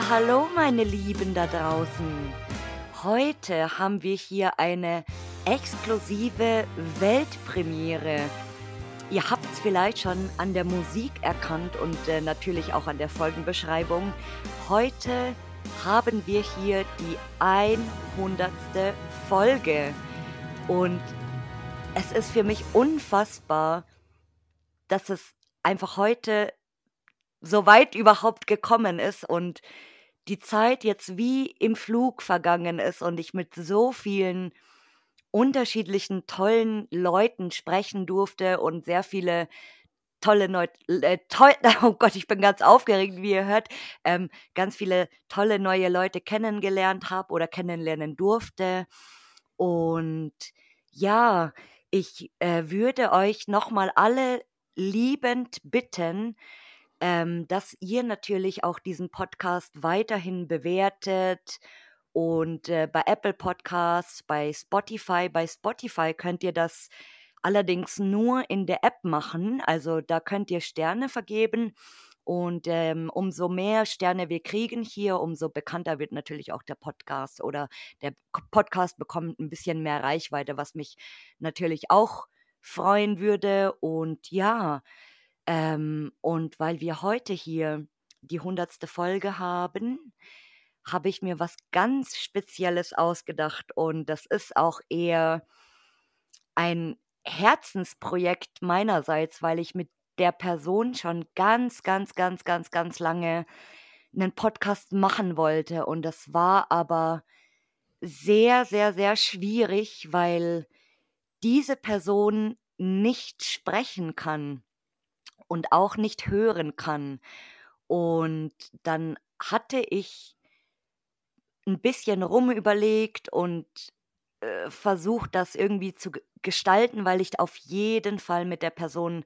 Hallo meine Lieben da draußen. Heute haben wir hier eine exklusive Weltpremiere. Ihr habt es vielleicht schon an der Musik erkannt und äh, natürlich auch an der Folgenbeschreibung. Heute haben wir hier die 100. Folge. Und es ist für mich unfassbar, dass es einfach heute so weit überhaupt gekommen ist und die Zeit jetzt wie im Flug vergangen ist und ich mit so vielen unterschiedlichen tollen Leuten sprechen durfte und sehr viele tolle neue, äh, toll, oh Gott, ich bin ganz aufgeregt, wie ihr hört, ähm, ganz viele tolle neue Leute kennengelernt habe oder kennenlernen durfte. Und ja, ich äh, würde euch nochmal alle liebend bitten, ähm, dass ihr natürlich auch diesen Podcast weiterhin bewertet und äh, bei Apple Podcasts, bei Spotify, bei Spotify könnt ihr das allerdings nur in der App machen. Also da könnt ihr Sterne vergeben. Und ähm, umso mehr Sterne wir kriegen hier, umso bekannter wird natürlich auch der Podcast oder der Podcast bekommt ein bisschen mehr Reichweite, was mich natürlich auch freuen würde. Und ja, ähm, und weil wir heute hier die hundertste Folge haben, habe ich mir was ganz Spezielles ausgedacht. Und das ist auch eher ein Herzensprojekt meinerseits, weil ich mit der Person schon ganz, ganz, ganz, ganz, ganz lange einen Podcast machen wollte. Und das war aber sehr, sehr, sehr schwierig, weil diese Person nicht sprechen kann und auch nicht hören kann. Und dann hatte ich ein bisschen rumüberlegt und äh, versucht, das irgendwie zu gestalten, weil ich auf jeden Fall mit der Person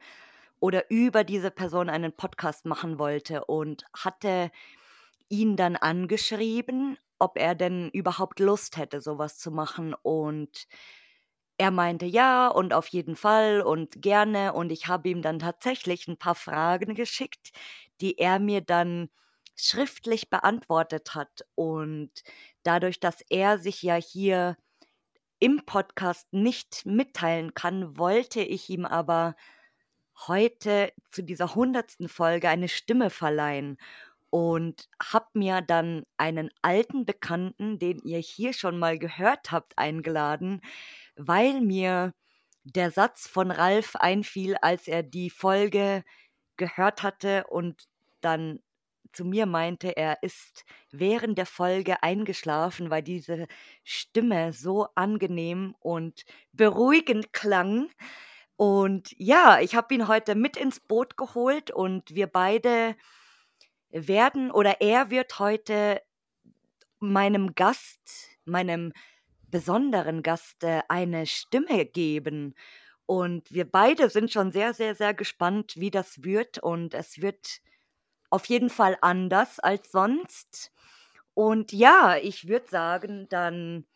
oder über diese Person einen Podcast machen wollte und hatte ihn dann angeschrieben, ob er denn überhaupt Lust hätte, sowas zu machen. Und er meinte ja und auf jeden Fall und gerne. Und ich habe ihm dann tatsächlich ein paar Fragen geschickt, die er mir dann schriftlich beantwortet hat. Und dadurch, dass er sich ja hier im Podcast nicht mitteilen kann, wollte ich ihm aber heute zu dieser hundertsten Folge eine Stimme verleihen und habe mir dann einen alten Bekannten, den ihr hier schon mal gehört habt, eingeladen, weil mir der Satz von Ralf einfiel, als er die Folge gehört hatte und dann zu mir meinte, er ist während der Folge eingeschlafen, weil diese Stimme so angenehm und beruhigend klang. Und ja, ich habe ihn heute mit ins Boot geholt und wir beide werden oder er wird heute meinem Gast, meinem besonderen Gast eine Stimme geben. Und wir beide sind schon sehr, sehr, sehr gespannt, wie das wird. Und es wird auf jeden Fall anders als sonst. Und ja, ich würde sagen, dann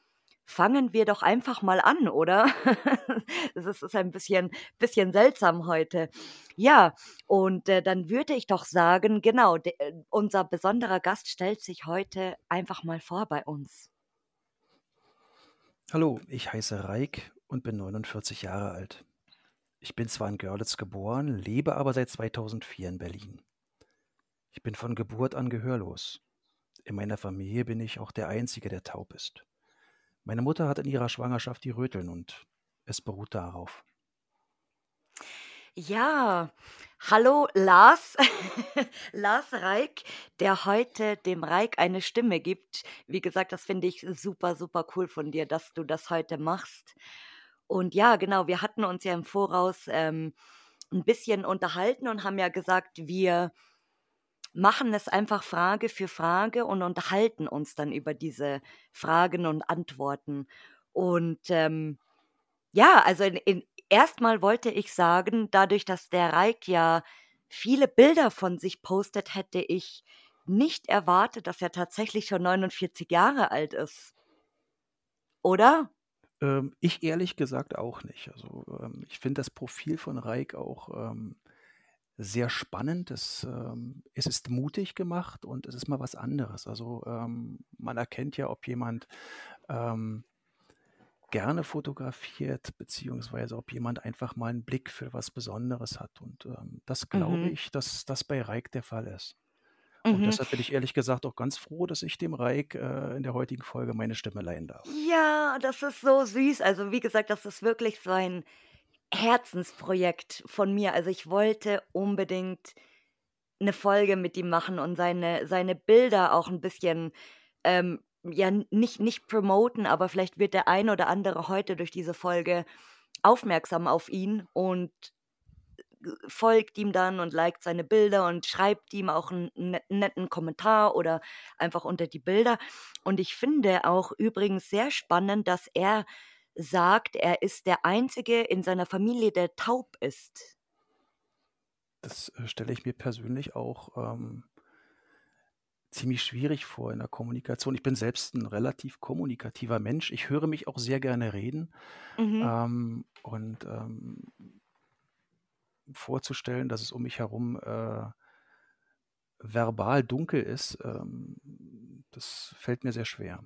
fangen wir doch einfach mal an, oder? das ist, ein bisschen, bisschen seltsam heute. Ja, und äh, dann würde ich doch sagen, genau, äh, unser besonderer Gast stellt sich heute einfach mal vor bei uns. Hallo, ich heiße Reik und bin 49 Jahre alt. Ich bin zwar in Görlitz geboren, lebe aber seit 2004 in Berlin. Ich bin von Geburt an gehörlos. In meiner Familie bin ich auch der Einzige, der taub ist. Meine Mutter hat in ihrer Schwangerschaft die Röteln und es beruht darauf. Ja, hallo Lars, Lars Reik, der heute dem Reik eine Stimme gibt. Wie gesagt, das finde ich super, super cool von dir, dass du das heute machst. Und ja, genau, wir hatten uns ja im Voraus ähm, ein bisschen unterhalten und haben ja gesagt, wir machen es einfach Frage für Frage und unterhalten uns dann über diese Fragen und Antworten. Und ähm, ja, also in, in, erstmal wollte ich sagen, dadurch, dass der Reik ja viele Bilder von sich postet, hätte ich nicht erwartet, dass er tatsächlich schon 49 Jahre alt ist. Oder? Ähm, ich ehrlich gesagt auch nicht. Also ähm, ich finde das Profil von Reik auch ähm, sehr spannend. Es, ähm, es ist mutig gemacht und es ist mal was anderes. Also ähm, man erkennt ja, ob jemand ähm, gerne fotografiert, beziehungsweise ob jemand einfach mal einen Blick für was Besonderes hat. Und ähm, das glaube Mhm. ich, dass das bei Reik der Fall ist. Und Mhm. deshalb bin ich ehrlich gesagt auch ganz froh, dass ich dem Reik äh, in der heutigen Folge meine Stimme leihen darf. Ja, das ist so süß. Also, wie gesagt, das ist wirklich so ein Herzensprojekt von mir. Also, ich wollte unbedingt 'ne Folge mit ihm machen und seine seine Bilder auch 'n bisschen, ähm, ja, nicht nicht promoten, aber vielleicht wird der ein oder andere heute durch diese Folge aufmerksam auf ihn und g folgt ihm dann und liked seine Bilder und schreibt ihm auch 'n net netten Kommentar oder einfach unter die Bilder. Und ich finde auch übrigens sehr spannend, dass er sagt, er ist der Einzige in seiner Familie, der taub ist. Das, äh, stelle ich mir persönlich auch, ähm ziemlich schwierig vor in der Kommunikation. Ich bin selbst 'n relativ kommunikativer Mensch. Ich höre mich auch sehr gerne reden. Mhm. Ähm, und, ähm vorzustellen, dass es um mich herum, äh verbal dunkel ist, ähm, das fällt mir sehr schwer.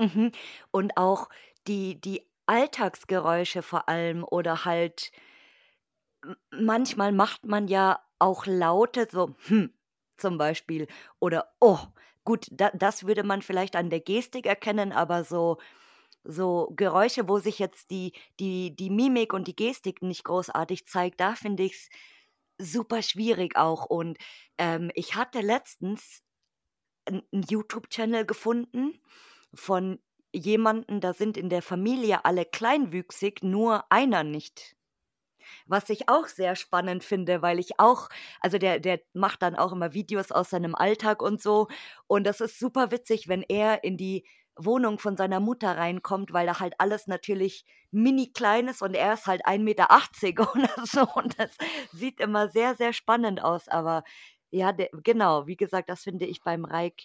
Mhm. Und auch die die Alltagsgeräusche vor allem oder halt manchmal macht man ja auch Laute, so „hm“ zum Beispiel oder „oh“. Gut, da das würde man vielleicht an der Gestik erkennen, aber so so Geräusche, wo sich jetzt die die die Mimik und die Gestik nicht großartig zeigt, da finde ich's super schwierig auch. Und, ähm, ich hatte letztens 'n 'n YouTube-Channel gefunden von jemanden, da sind in der Familie alle kleinwüchsig, nur einer nicht. Was ich auch sehr spannend finde, weil ich auch also, der der macht dann auch immer Videos aus seinem Alltag und so. Und das ist super witzig, wenn er in die Wohnung von seiner Mutter reinkommt, weil da halt alles natürlich mini klein ist und er ist halt 1,80 m oder so und das sieht immer sehr, sehr spannend aus. Aber ja, de genau, wie gesagt, das finde ich beim Reik,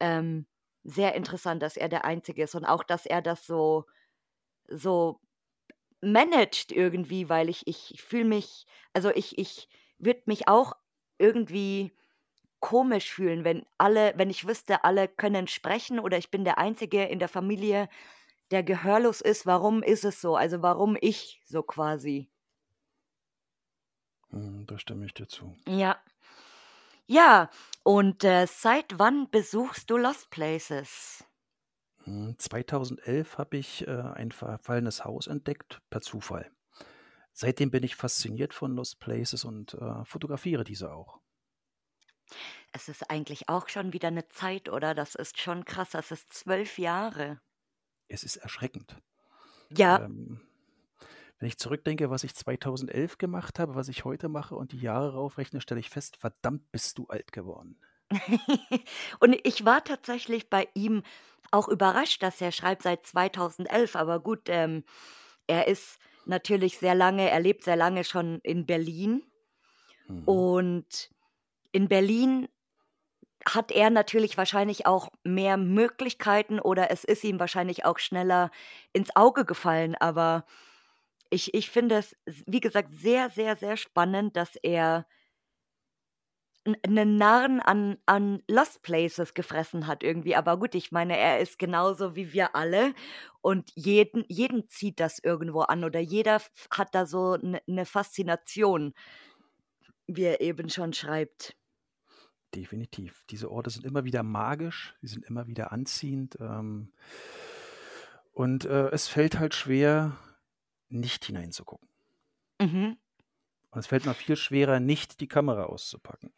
ähm, sehr interessant, dass er der Einzige ist und auch, dass er das so so managt irgendwie, weil ich ich fühle mich also, ich ich würde mich auch irgendwie komisch fühlen, wenn alle wenn ich wüsste, alle können sprechen oder ich bin der Einzige in der Familie, der gehörlos ist. Warum ist es so? Also, warum ich so quasi? Mhm, da stimme ich dir zu. Ja. Ja, und, äh, seit wann besuchst du Lost Places? Hm, 2011 habe ich, äh, ein verfallenes Haus entdeckt, per Zufall. Seitdem bin ich fasziniert von Lost Places und, äh, fotografiere diese auch. Es ist eigentlich auch schon wieder 'ne Zeit, oder? Das ist schon krass. Das ist 12 Jahre. Es ist erschreckend. Ja. Ähm, wenn ich zurückdenke, was ich 2011 gemacht habe, was ich heute mache und die Jahre raufrechne, stelle ich fest: „Verdammt, bist du alt geworden.“ Und ich war tatsächlich bei ihm auch überrascht, dass er schreibt seit 2011, aber gut, ähm, er ist natürlich sehr lange er lebt sehr lange schon in Berlin. Mhm. Und in Berlin hat er natürlich wahrscheinlich auch mehr Möglichkeiten oder es ist ihm wahrscheinlich auch schneller ins Auge gefallen, aber ich ich finde es, wie gesagt, sehr, sehr, sehr spannend, dass er 'n 'nen Narren an an Lost Places gefressen hat irgendwie. Aber gut, ich meine, er ist genauso wie wir alle und jeden jeden zieht das irgendwo an oder jeder hat da so 'ne 'ne Faszination, wie er eben schon schreibt. Definitiv. Diese Orte sind immer wieder magisch, sie sind immer wieder anziehend, ähm und, äh, es fällt halt schwer, nicht hineinzugucken. Mhm. Und es fällt noch viel schwerer, nicht die Kamera auszupacken.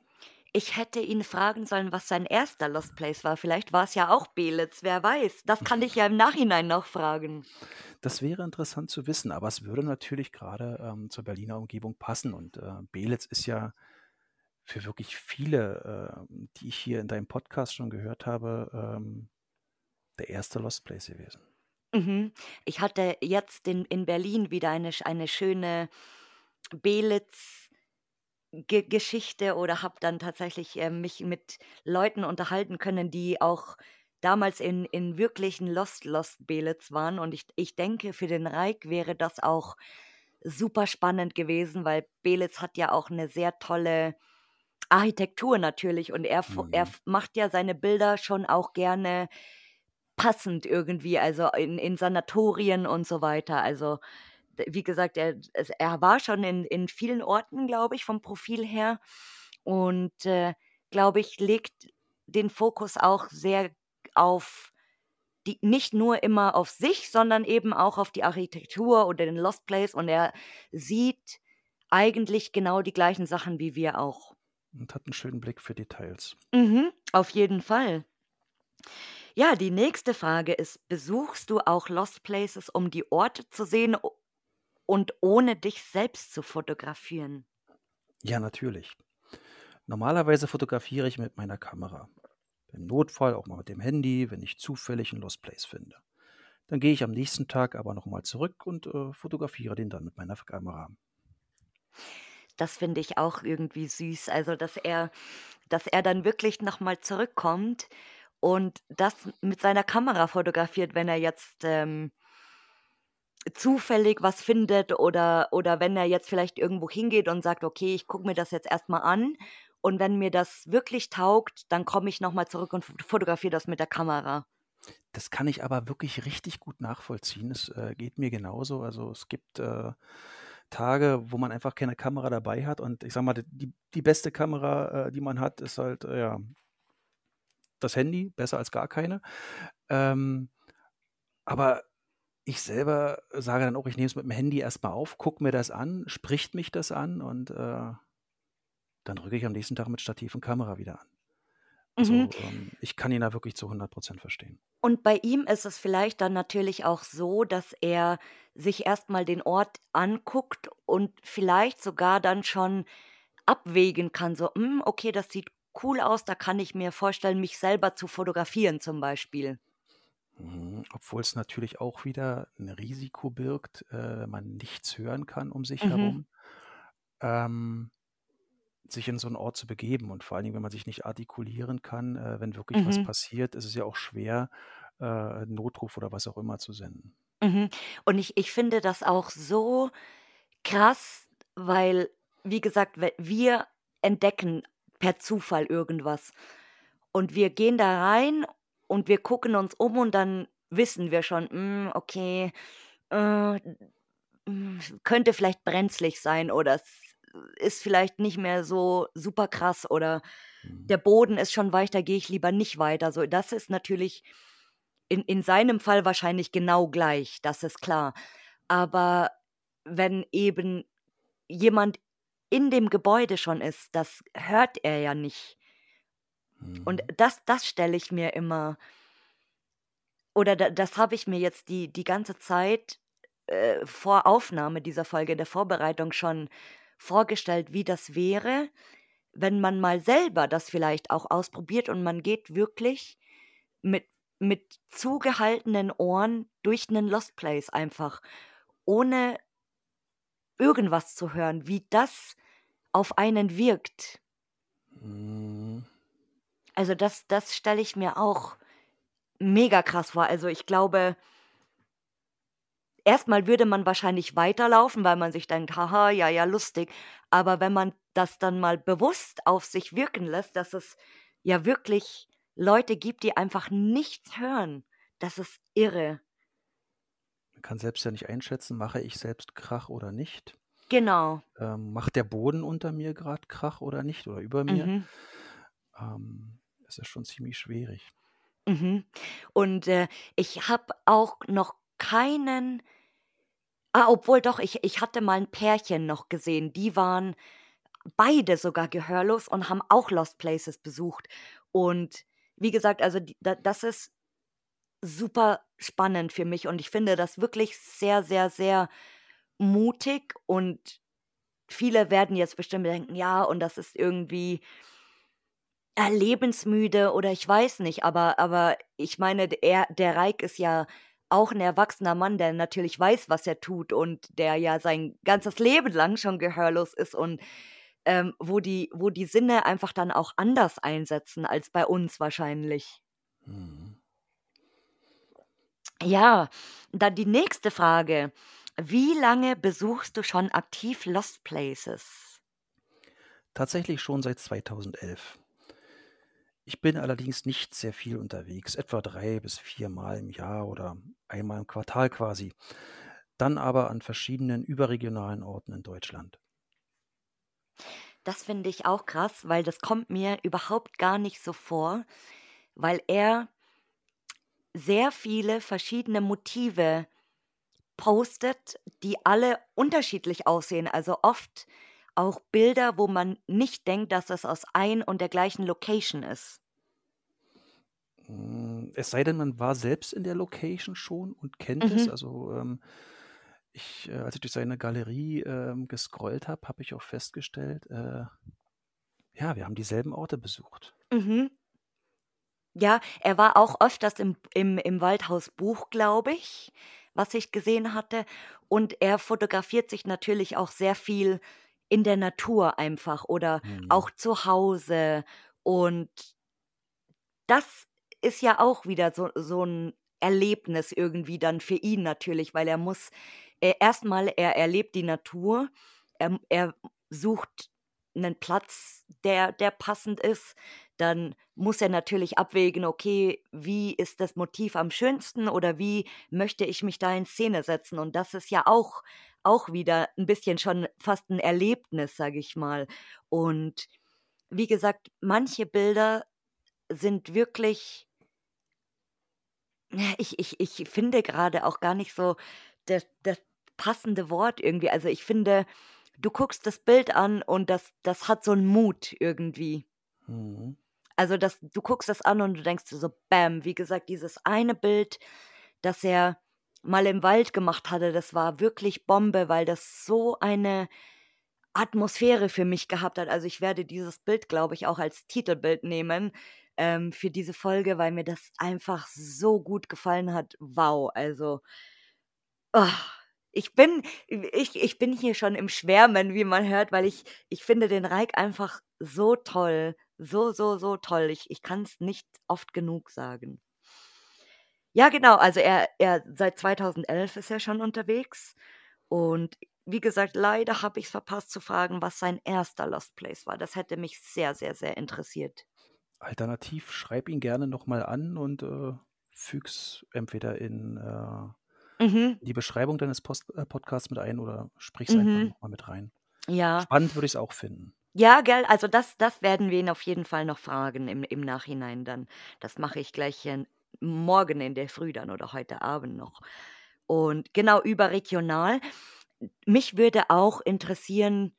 Ich hätte ihn fragen sollen, was sein 1. Lost Place war. Vielleicht war's ja auch Beelitz, wer weiß? Das kann ich ja im Nachhinein noch fragen. Das wäre interessant zu wissen, aber es würde natürlich grade, ähm, zur Berliner Umgebung passen und, äh, Beelitz ist ja für wirklich viele, ähm, die ich hier in deinem Podcast schon gehört habe, ähm, der 1. Lost Place gewesen. Mhm. Ich hatte jetzt in in Berlin wieder eine eine schöne Beelitz Ge Geschichte oder habe dann tatsächlich, ähm, mich mit Leuten unterhalten können, die auch damals in in wirklichen Lost Lost Beelitz waren und ich ich denke, für den Reik wäre das auch super spannend gewesen, weil Belitz hat ja auch eine sehr tolle Architektur natürlich und er, er Mhm. macht ja seine Bilder schon auch gerne passend irgendwie, also in, in Sanatorien und so weiter. Also wie gesagt, er, er war schon in, in vielen Orten, glaube ich, vom Profil her und äh, glaube ich, legt den Fokus auch sehr auf die, nicht nur immer auf sich, sondern eben auch auf die Architektur oder den Lost Place und er sieht eigentlich genau die gleichen Sachen wie wir auch. Und hat einen schönen Blick für Details. Mhm, auf jeden Fall. Ja, die nächste Frage ist, besuchst du auch Lost Places, um die Orte zu sehen und ohne dich selbst zu fotografieren? Ja, natürlich. Normalerweise fotografiere ich mit meiner Kamera. Im Notfall auch mal mit dem Handy, wenn ich zufällig einen Lost Place finde. Dann gehe ich am nächsten Tag aber nochmal zurück und äh, fotografiere den dann mit meiner Kamera. Das finde ich auch irgendwie süß. Also, dass er, dass er dann wirklich nochmal zurückkommt und das mit seiner Kamera fotografiert, wenn er jetzt ähm, zufällig was findet oder, oder wenn er jetzt vielleicht irgendwo hingeht und sagt, okay, ich gucke mir das jetzt erstmal an und wenn mir das wirklich taugt, dann komme ich nochmal zurück und fotografiere das mit der Kamera. Das kann ich aber wirklich richtig gut nachvollziehen. Es äh, geht mir genauso. Also es gibt äh, Tage, wo man einfach keine Kamera dabei hat und ich sag mal, die, die beste Kamera, äh, die man hat, ist halt, äh, ja, das Handy, besser als gar keine. Ähm, aber ich selber sage dann auch, ich nehme es mit dem Handy erstmal auf, gucke mir das an, spricht mich das an und äh, dann rücke ich am nächsten Tag mit Stativ und Kamera wieder an. Also Mhm. ähm, ich kann ihn da wirklich zu 100% verstehen. Und bei ihm ist es vielleicht dann natürlich auch so, dass er sich erstmal den Ort anguckt und vielleicht sogar dann schon abwägen kann, so, hm, okay, das sieht cool aus, da kann ich mir vorstellen, mich selber zu fotografieren zum Beispiel. Mhm, Obwohl es natürlich auch wieder ein Risiko birgt, äh, wenn man nichts hören kann um sich Mhm. herum, ähm, sich in so einen Ort zu begeben. Und vor allen Dingen, wenn man sich nicht artikulieren kann, äh, wenn wirklich was Mhm. passiert, ist es ja auch schwer, äh, einen Notruf oder was auch immer zu senden. Mhm. Und ich ich finde das auch so krass, weil, wie gesagt, we wir entdecken per Zufall irgendwas. Und wir gehen da rein und wir gucken uns um und dann wissen wir schon, hm, okay, äh, könnte vielleicht brenzlig sein oder es ist vielleicht nicht mehr so super krass oder Mhm. der Boden ist schon weich, da gehe ich lieber nicht weiter. So, das ist natürlich in in seinem Fall wahrscheinlich genau gleich, das ist klar. Aber wenn eben jemand in dem Gebäude schon ist, das hört er ja nicht. Und Mhm. das das stelle ich mir immer oder da das habe ich mir jetzt die die ganze Zeit, äh, vor Aufnahme dieser Folge, der Vorbereitung schon vorgestellt, wie das wäre, wenn man mal selber das vielleicht auch ausprobiert und man geht wirklich mit mit zugehaltenen Ohren durch 'nen Lost Place einfach, ohne irgendwas zu hören, wie das auf einen wirkt. Also, das das stelle ich mir auch mega krass vor. Also, ich glaube erstmal würde man wahrscheinlich weiterlaufen, weil man sich denkt: „Haha, ja, ja, lustig.“ Aber wenn man das dann mal bewusst auf sich wirken lässt, dass es ja wirklich Leute gibt, die einfach nichts hören, das ist irre. Man kann selbst ja nicht einschätzen, mache ich selbst Krach oder nicht? Genau. Ähm, macht der Boden unter mir gerade Krach oder nicht oder über mir? Mhm. Ähm, das ist schon ziemlich schwierig. Mhm. Und, äh, ich habe auch noch keinen ah, obwohl doch, ich ich hatte mal 'n Pärchen noch gesehen, die waren beide sogar gehörlos und haben auch Lost Places besucht. Und wie gesagt, also die da das ist super spannend für mich und ich finde das wirklich sehr, sehr, sehr mutig und viele werden jetzt bestimmt denken: „Ja, und das ist irgendwie äh, lebensmüde“ oder ich weiß nicht, aber aber ich meine, er der Reik ist ja auch 'n erwachsener Mann, der natürlich weiß, was er tut und der ja sein ganzes Leben lang schon gehörlos ist und, ähm, wo die wo die Sinne einfach dann auch anders einsetzen als bei uns wahrscheinlich. Mhm. Ja, dann die nächste Frage. Wie lange besuchst du schon aktiv Lost Places? Tatsächlich schon seit 2011. Ich bin allerdings nicht sehr viel unterwegs, etwa drei bis viermal im Jahr oder einmal im Quartal quasi. Dann aber an verschiedenen überregionalen Orten in Deutschland. Das finde ich auch krass, weil das kommt mir überhaupt gar nicht so vor, weil er sehr viele verschiedene Motive postet, die alle unterschiedlich aussehen. Also oft auch Bilder, wo man nicht denkt, dass das aus ein und der gleichen Location ist. Hm, es sei denn, man war selbst in der Location schon und kennt es. Mhm. Also ähm, ich, äh, als ich durch seine Galerie ähm, gescrollt habe, habe ich auch festgestellt, äh, ja, wir haben dieselben Orte besucht. Mhm. Ja, er war auch öfters im, im, im Waldhaus Buch, glaube ich, was ich gesehen hatte. Und er fotografiert sich natürlich auch sehr viel in der Natur einfach oder Mhm. auch zu Hause. Und das ist ja auch wieder so, so ein Erlebnis irgendwie dann für ihn natürlich, weil er muss äh, erstmal, er erlebt die Natur, er, er sucht einen Platz, der, der passend ist. Dann muss er natürlich abwägen, okay, wie ist das Motiv am schönsten oder wie möchte ich mich da in Szene setzen? Und das ist ja auch, auch wieder ein bisschen schon fast ein Erlebnis, sage ich mal. Und wie gesagt, manche Bilder sind wirklich, ich, ich, ich finde gerade auch gar nicht so das, das passende Wort irgendwie. Also ich finde, du guckst das Bild an und das, das hat so einen Mut irgendwie. Mhm. Also das, du guckst das an und du denkst so, bam, wie gesagt, dieses eine Bild, das er mal im Wald gemacht hatte, das war wirklich Bombe, weil das so eine Atmosphäre für mich gehabt hat. Also ich werde dieses Bild, glaube ich, auch als Titelbild nehmen ähm, für diese Folge, weil mir das einfach so gut gefallen hat. Wow, also oh, ich bin, ich, ich bin hier schon im Schwärmen, wie man hört, weil ich, ich finde den Reik einfach so toll. So, so, so toll. Ich, ich kann es nicht oft genug sagen. Ja, genau. Also er, er seit 2011 ist er schon unterwegs. Und wie gesagt, leider habe ich es verpasst zu fragen, was sein erster Lost Place war. Das hätte mich sehr, sehr, sehr interessiert. Alternativ schreib ihn gerne nochmal an und äh, füg's entweder in äh, Mhm. die Beschreibung deines Post äh, Podcasts mit ein oder sprich's einfach Mhm. nochmal mit rein. Ja. Spannend würde ich es auch finden. Ja, gell, also das, das werden wir ihn auf jeden Fall noch fragen im, im Nachhinein dann. Das mache ich gleich äh, morgen in der Früh dann oder heute Abend noch. Und genau überregional. Mich würde auch interessieren,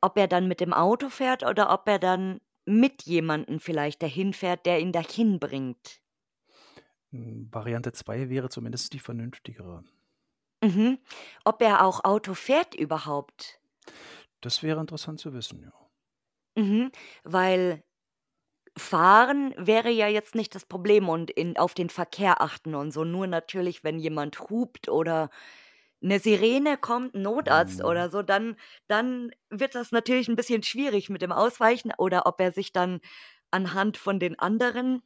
ob er dann mit dem Auto fährt oder ob er dann mit jemandem vielleicht dahin fährt, der ihn dahin bringt. Hm, Variante 2 wäre zumindest die vernünftigere. Mhm. Ob er auch Auto fährt überhaupt. Das wäre interessant zu wissen, ja. Mhm, weil fahren wäre ja jetzt nicht das Problem und in auf den Verkehr achten und so. Nur natürlich, wenn jemand hupt oder 'ne Sirene kommt, 'n Notarzt Mhm. oder so, dann dann wird das natürlich 'n bisschen schwierig mit dem Ausweichen oder ob er sich dann anhand von den anderen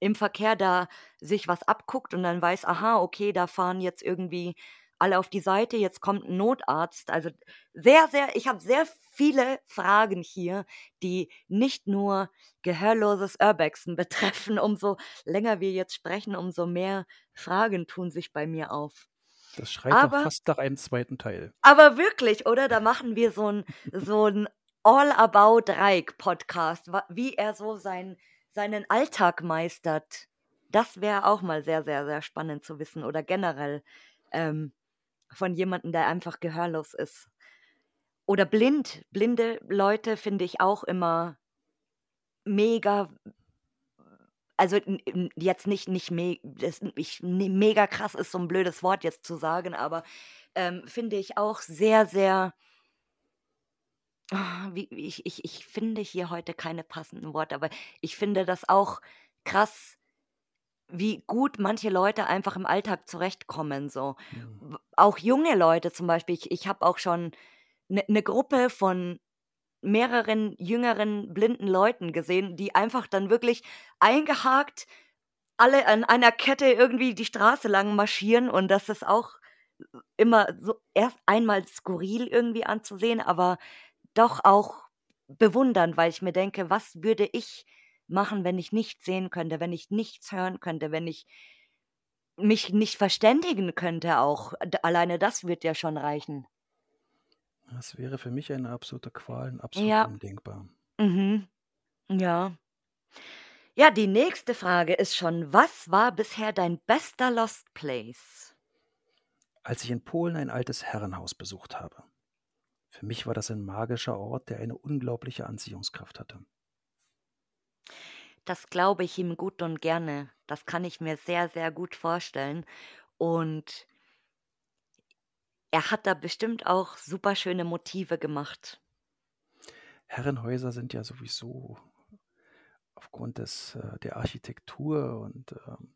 im Verkehr da sich was abguckt und dann weiß: „Aha, okay, da fahren jetzt irgendwie alle auf die Seite, jetzt kommt 'n Notarzt.“ Also, sehr, sehr ich habe sehr viele Fragen hier, die nicht nur gehörloses Urbexen betreffen. Umso länger wir jetzt sprechen, umso mehr Fragen tun sich bei mir auf. Das schreit doch Aber fast nach einem zweiten Teil. aber wirklich, oder? Da machen wir so 'n so 'n All About Reik Podcast, wie er so sein seinen Alltag meistert. Das wäre auch mal sehr, sehr, sehr spannend zu wissen oder generell, ähm, von jemandem, der einfach gehörlos ist. Oder blind. Blinde Leute finde ich auch immer mega also, jetzt nicht nicht me das ich ne, mega krass ist so 'n blödes Wort jetzt zu sagen, aber, ähm, finde ich auch sehr, sehr ah, ich ich ich finde hier heute keine passenden Worte, aber ich finde das auch krass, wie gut manche Leute einfach im Alltag zurechtkommen so. Mhm. Auch junge Leute zum Beispiel. Ich ich habe auch schon 'ne 'ne Gruppe von mehreren jüngeren blinden Leuten gesehen, die einfach dann wirklich eingehakt alle an einer Kette irgendwie die Straße lang marschieren und das ist auch immer so erst einmal skurril irgendwie anzusehen, aber doch auch bewundernd, weil ich mir denke: „Was würde ich machen, wenn ich nichts sehen könnte, wenn ich nichts hören könnte, wenn ich mich nicht verständigen könnte auch?“ D alleine das wird ja schon reichen. Das wäre für mich eine absolute Qual und absolut Ja. undenkbar. Mhm. Ja. Ja, die nächste Frage ist schon: Was war bisher dein bester Lost Place? Als ich in Polen ein altes Herrenhaus besucht habe. Für mich war das ein magischer Ort, der eine unglaubliche Anziehungskraft hatte. Das glaube ich ihm gut und gerne. Das kann ich mir sehr, sehr gut vorstellen. Und er hat da bestimmt auch super schöne Motive gemacht. Herrenhäuser sind ja sowieso aufgrund des, äh, der Architektur und ähm,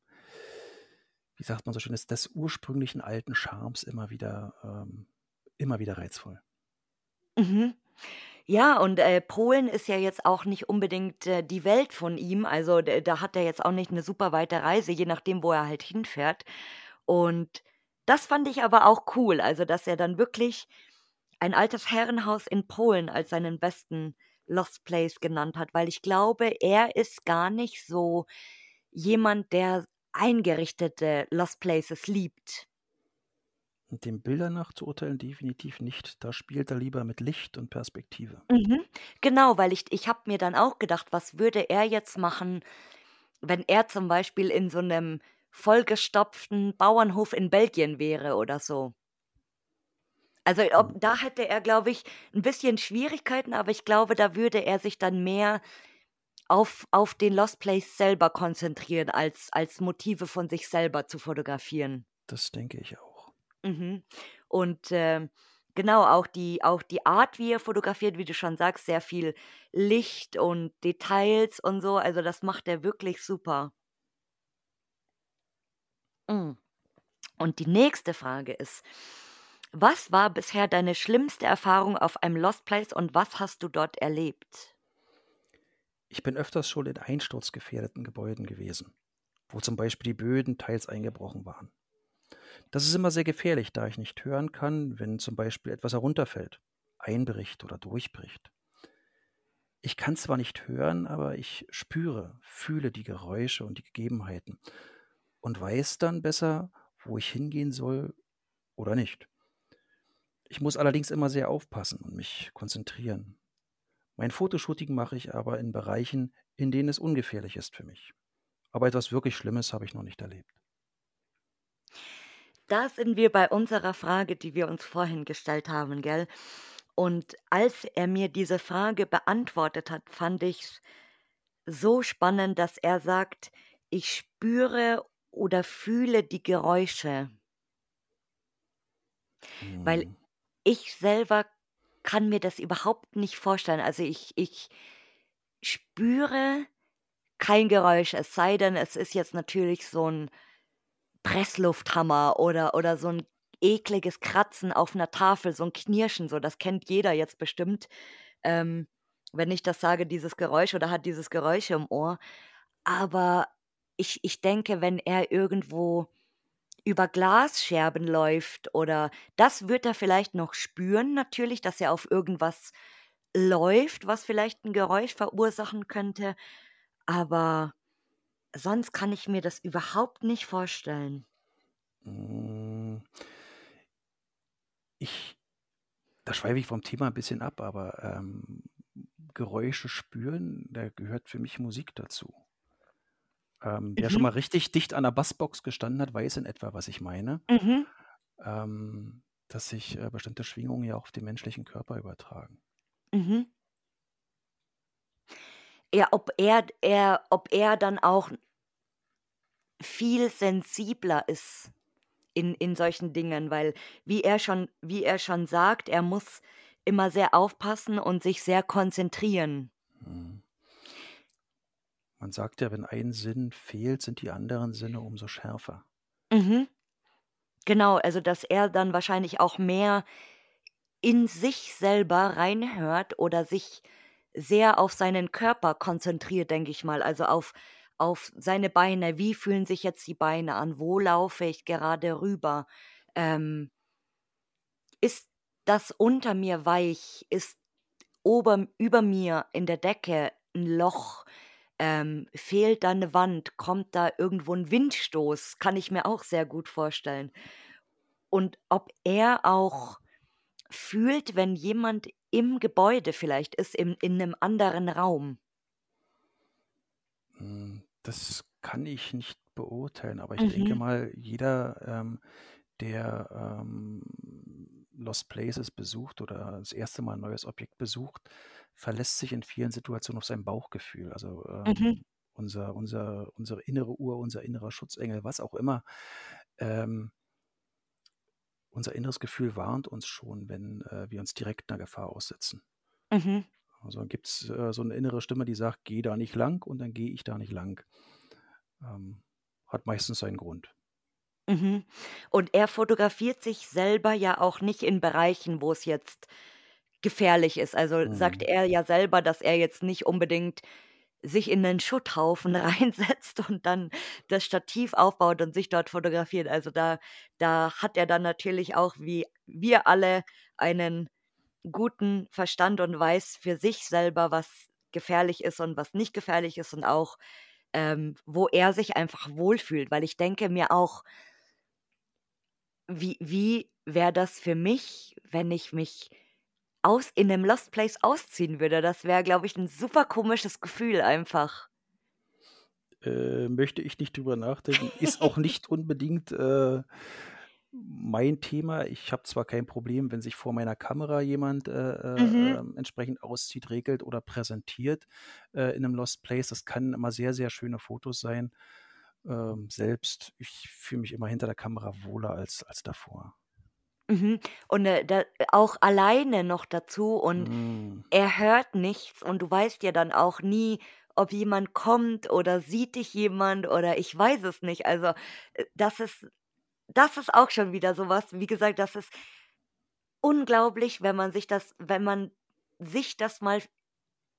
wie sagt man so schön, des, des ursprünglichen alten Charmes immer wieder, ähm, immer wieder reizvoll. Mhm. Ja, und, äh, Polen ist ja jetzt auch nicht unbedingt, äh, die Welt von ihm. Also, d da hat er jetzt auch nicht 'ne super weite Reise, je nachdem, wo er halt hinfährt. Und das fand ich aber auch cool, also, dass er dann wirklich ein altes Herrenhaus in Polen als seinen besten Lost Place genannt hat, weil ich glaube, er ist gar nicht so jemand, der eingerichtete Lost Places liebt. Den Bildern nach zu urteilen, definitiv nicht. Da spielt er lieber mit Licht und Perspektive. Mhm. Genau, weil ich ich habe mir dann auch gedacht, was würde er jetzt machen, wenn er zum Beispiel in so 'nem vollgestopften Bauernhof in Belgien wäre oder so. Also, ob da hätte er, glaube ich, 'n bisschen Schwierigkeiten, aber ich glaube, da würde er sich dann mehr auf auf den Lost Place selber konzentrieren, als als Motive von sich selber zu fotografieren. Das denke ich auch. Mhm. Und, ähm, genau, auch die auch die Art, wie er fotografiert, wie du schon sagst, sehr viel Licht und Details und so, also, das macht er wirklich super. Hm. Und die nächste Frage ist: Was war bisher deine schlimmste Erfahrung auf einem Lost Place und was hast du dort erlebt? Ich bin öfters schon in einsturzgefährdeten Gebäuden gewesen, wo zum Beispiel die Böden teils eingebrochen waren. Das ist immer sehr gefährlich, da ich nicht hören kann, wenn zum Beispiel etwas herunterfällt, einbricht oder durchbricht. Ich kann zwar nicht hören, aber ich spüre, fühle die Geräusche und die Gegebenheiten und weiß dann besser, wo ich hingehen soll oder nicht. Ich muss allerdings immer sehr aufpassen und mich konzentrieren. Mein Fotoshooting mache ich aber in Bereichen, in denen es ungefährlich ist für mich. Aber etwas wirklich Schlimmes habe ich noch nicht erlebt. Da sind wir bei unserer Frage, die wir uns vorhin gestellt haben, gell? Und als er mir diese Frage beantwortet hat, fand ich's so spannend, dass er sagt: „Ich spüre oder fühle die Geräusche.“ Weil Mhm. ich selber kann mir das überhaupt nicht vorstellen. Also, ich ich spüre kein Geräusch, es sei denn, es ist jetzt natürlich so 'n Presslufthammer oder oder so 'n ekliges Kratzen auf 'ner Tafel, so 'n Knirschen, so, das kennt jeder jetzt bestimmt, ähm, wenn ich das sage, dieses Geräusch oder hat dieses Geräusch im Ohr. Aber ich ich denke, wenn er irgendwo über Glasscherben läuft oder das wird er vielleicht noch spüren natürlich, dass er auf irgendwas läuft, was vielleicht 'n Geräusch verursachen könnte, aber sonst kann ich mir das überhaupt nicht vorstellen. Hm. Ich da schweife ich vom Thema 'n bisschen ab, aber, ähm, Geräusche spüren, da gehört für mich Musik dazu. Ähm, wer schon Mhm. mal richtig dicht an 'ner Bassbox gestanden hat, weiß in etwa, was ich meine, Mhm. ähm, dass sich, äh, bestimmte Schwingungen ja auch auf den menschlichen Körper übertragen. Mhm. Ja, ob er er ob er dann auch viel sensibler ist in in solchen Dingen, weil wie er schon wie er schon sagt, er muss immer sehr aufpassen und sich sehr konzentrieren. Mhm. Man sagt ja, wenn ein Sinn fehlt, sind die anderen Sinne umso schärfer. Mhm. Genau, also, dass er dann wahrscheinlich auch mehr in sich selber reinhört oder sich sehr auf seinen Körper konzentriert, denke ich mal, also, auf auf seine Beine. Wie fühlen sich jetzt die Beine an? Wo laufe ich gerade rüber? ähm ist das unter mir weich? Ist ober über mir in der Decke ein Loch? Ähm, fehlt da eine Wand? Kommt da irgendwo ein Windstoß? Kann ich mir auch sehr gut vorstellen. Und ob er auch fühlt, wenn jemand im Gebäude vielleicht ist, im in einem anderen Raum. Hm, das kann ich nicht beurteilen, aber ich denke Mhm. mal, jeder, ähm, der, ähm, Lost Places besucht oder das erste Mal ein neues Objekt besucht, verlässt sich in vielen Situationen auf sein Bauchgefühl. Also, Mhm. ähm, unser unser unsere innere Uhr, unser innerer Schutzengel, was auch immer, ähm unser inneres Gefühl warnt uns schon, wenn, äh, wir uns direkt 'ner Gefahr aussetzen. Mhm. Also, gibt's, äh, so 'ne innere Stimme, die sagt: „Geh da nicht lang“, und dann gehe ich da nicht lang. Ähm, hat meistens seinen Grund. Mhm. Und er fotografiert sich selber ja auch nicht in Bereichen, wo es jetzt gefährlich ist. Also, sagt Mhm. er ja selber, dass er jetzt nicht unbedingt sich in 'nen Schutthaufen reinsetzt und dann das Stativ aufbaut und sich dort fotografiert. Also, da da hat er dann natürlich auch wie wir alle einen guten Verstand und weiß für sich selber, was gefährlich ist und was nicht gefährlich ist und auch, ähm, wo er sich einfach wohlfühlt. Weil ich denke mir auch wie wie wäre das für mich, wenn ich mich aus in 'nem Lost Place ausziehen würde? Das wäre, glaube ich, 'n super komisches Gefühl einfach. Äh, möchte ich nicht drüber nachdenken. Ist auch nicht unbedingt, äh, mein Thema. Ich habe zwar kein Problem, wenn sich vor meiner Kamera jemand, äh, äh, Mhm. ähm, entsprechend auszieht, regelt oder präsentiert, äh, in 'nem Lost Place. Das können immer sehr, sehr schöne Fotos sein. Ähm, selbst ich fühle mich immer hinter der Kamera wohler als als davor. Mhm. Und, äh, da auch alleine noch dazu und Hm. er hört nichts und du weißt ja dann auch nie, ob jemand kommt oder sieht dich jemand oder ich weiß es nicht. Also, äh, das ist das ist auch schon wieder so was. Wie gesagt, das ist unglaublich, wenn man sich das wenn man sich das mal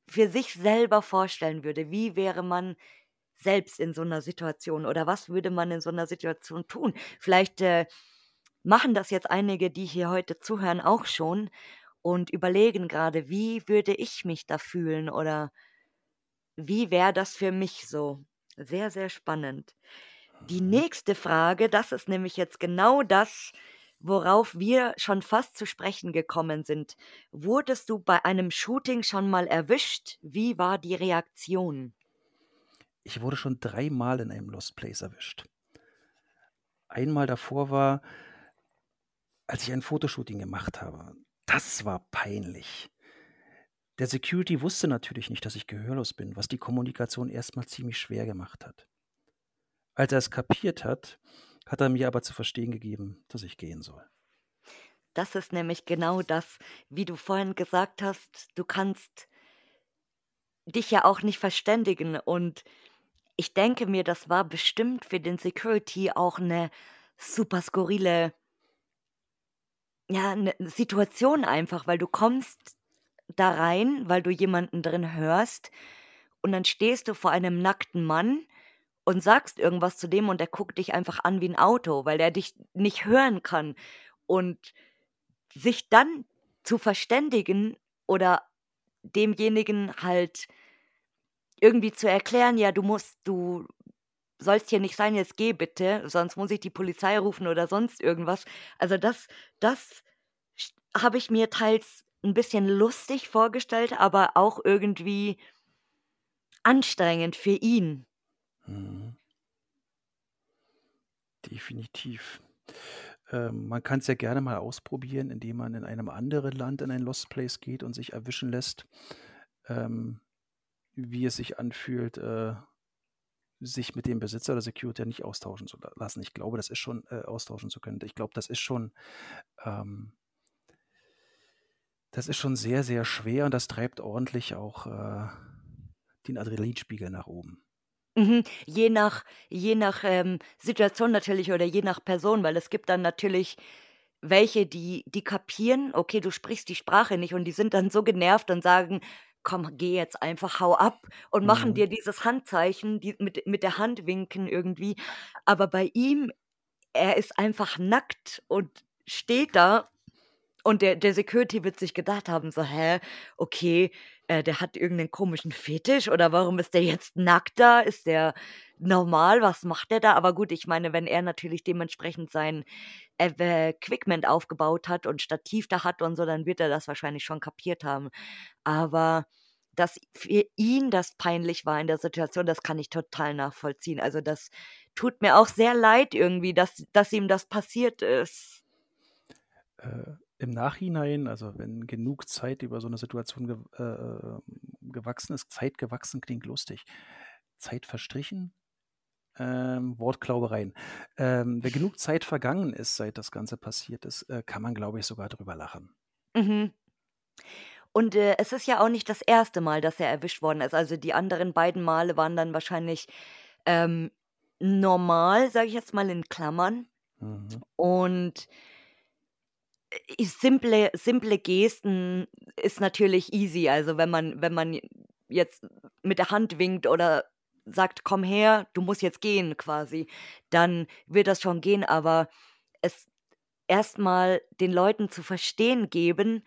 für sich selber vorstellen würde. Wie wäre man selbst in so 'ner Situation oder was würde man in so 'ner Situation tun? Vielleicht, äh, machen das jetzt einige, die hier heute zuhören, auch schon und überlegen grade: „Wie würde ich mich da fühlen?“ Oder „Wie wäre das für mich so?“ Sehr, sehr spannend. Die Mhm. nächste Frage, das ist nämlich jetzt genau das, worauf wir schon fast zu sprechen gekommen sind. Wurdest du bei einem Shooting schon mal erwischt? Wie war die Reaktion? Ich wurde schon dreimal in einem Lost Place erwischt. Einmal davor war als ich ein Fotoshooting gemacht habe. Das war peinlich. Der Security wusste natürlich nicht, dass ich gehörlos bin, was die Kommunikation erst mal ziemlich schwer gemacht hat. Als er es kapiert hat, hat er mir aber zu verstehen gegeben, dass ich gehen soll. Das ist nämlich genau das, wie du vorhin gesagt hast, du kannst dich ja auch nicht verständigen und ich denke mir, das war bestimmt für den Security auch 'ne super skurrile ja, 'ne Situation einfach, weil du kommst da rein, weil du jemanden drin hörst und dann stehst du vor einem nackten Mann und sagst irgendwas zu dem und der guckt dich einfach an wie 'n Auto, weil der dich nicht hören kann. Und sich dann zu verständigen oder demjenigen halt irgendwie zu erklären: „Ja, du musst du sollst hier nicht sein, jetzt geh bitte, sonst muss ich die Polizei rufen“ oder sonst irgendwas. Also, das das habe ich mir teils 'n bisschen lustig vorgestellt, aber auch irgendwie anstrengend für ihn. Mhm. Definitiv. Ähm, man kann's ja gerne mal ausprobieren, indem man in einem anderen Land in ein Lost Place geht und sich erwischen lässt, ähm, wie es sich anfühlt, äh, sich mit dem Besitzer oder Security nicht austauschen zu la lassen. Ich glaube, das ist schon äh, austauschen zu können. Ich glaube, das ist schon, ähm das ist schon sehr, sehr schwer und das treibt ordentlich auch, äh, den Adrenalinspiegel nach oben. Mhm. Je nach je nach, ähm, Situation natürlich oder je nach Person, weil es gibt dann natürlich welche, die die kapieren, okay, du sprichst die Sprache nicht und die sind dann so genervt und sagen: „Komm, geh jetzt einfach, hau ab“ und machen Mhm. dir dieses Handzeichen, die mit mit der Hand winken irgendwie. Aber bei ihm er ist einfach nackt und steht da und der, der Security wird sich gedacht haben, so, hä, okay, äh, der hat irgendeinen komischen Fetisch oder warum ist der jetzt nackt da? Ist der normal? Was macht der da? Aber gut, ich meine, wenn er natürlich dementsprechend sein äh, Equipment aufgebaut hat und Stativ da hat und so, dann wird er das wahrscheinlich schon kapiert haben. Aber dass für ihn das peinlich war in der Situation, das kann ich total nachvollziehen. Also das tut mir auch sehr leid irgendwie, dass, dass ihm das passiert ist. Äh, Im Nachhinein, also wenn genug Zeit über so eine Situation ge äh, gewachsen ist, Zeit gewachsen klingt lustig. Zeit verstrichen, ähm, Wortklaubereien. Ähm, wenn genug Zeit vergangen ist, seit das Ganze passiert ist, äh, kann man, glaube ich, sogar drüber lachen. Mhm. Und, äh, es ist ja auch nicht das erste Mal, dass er erwischt worden ist. Also, die anderen beiden Male waren dann wahrscheinlich, ähm, normal, sage ich jetzt mal in Klammern. Mhm. Und simple simple Gesten ist natürlich easy. Also, wenn man wenn man jetzt mit der Hand winkt oder sagt: „Komm her, du musst jetzt gehen“, quasi, dann wird das schon gehen, aber es erstmal den Leuten zu verstehen geben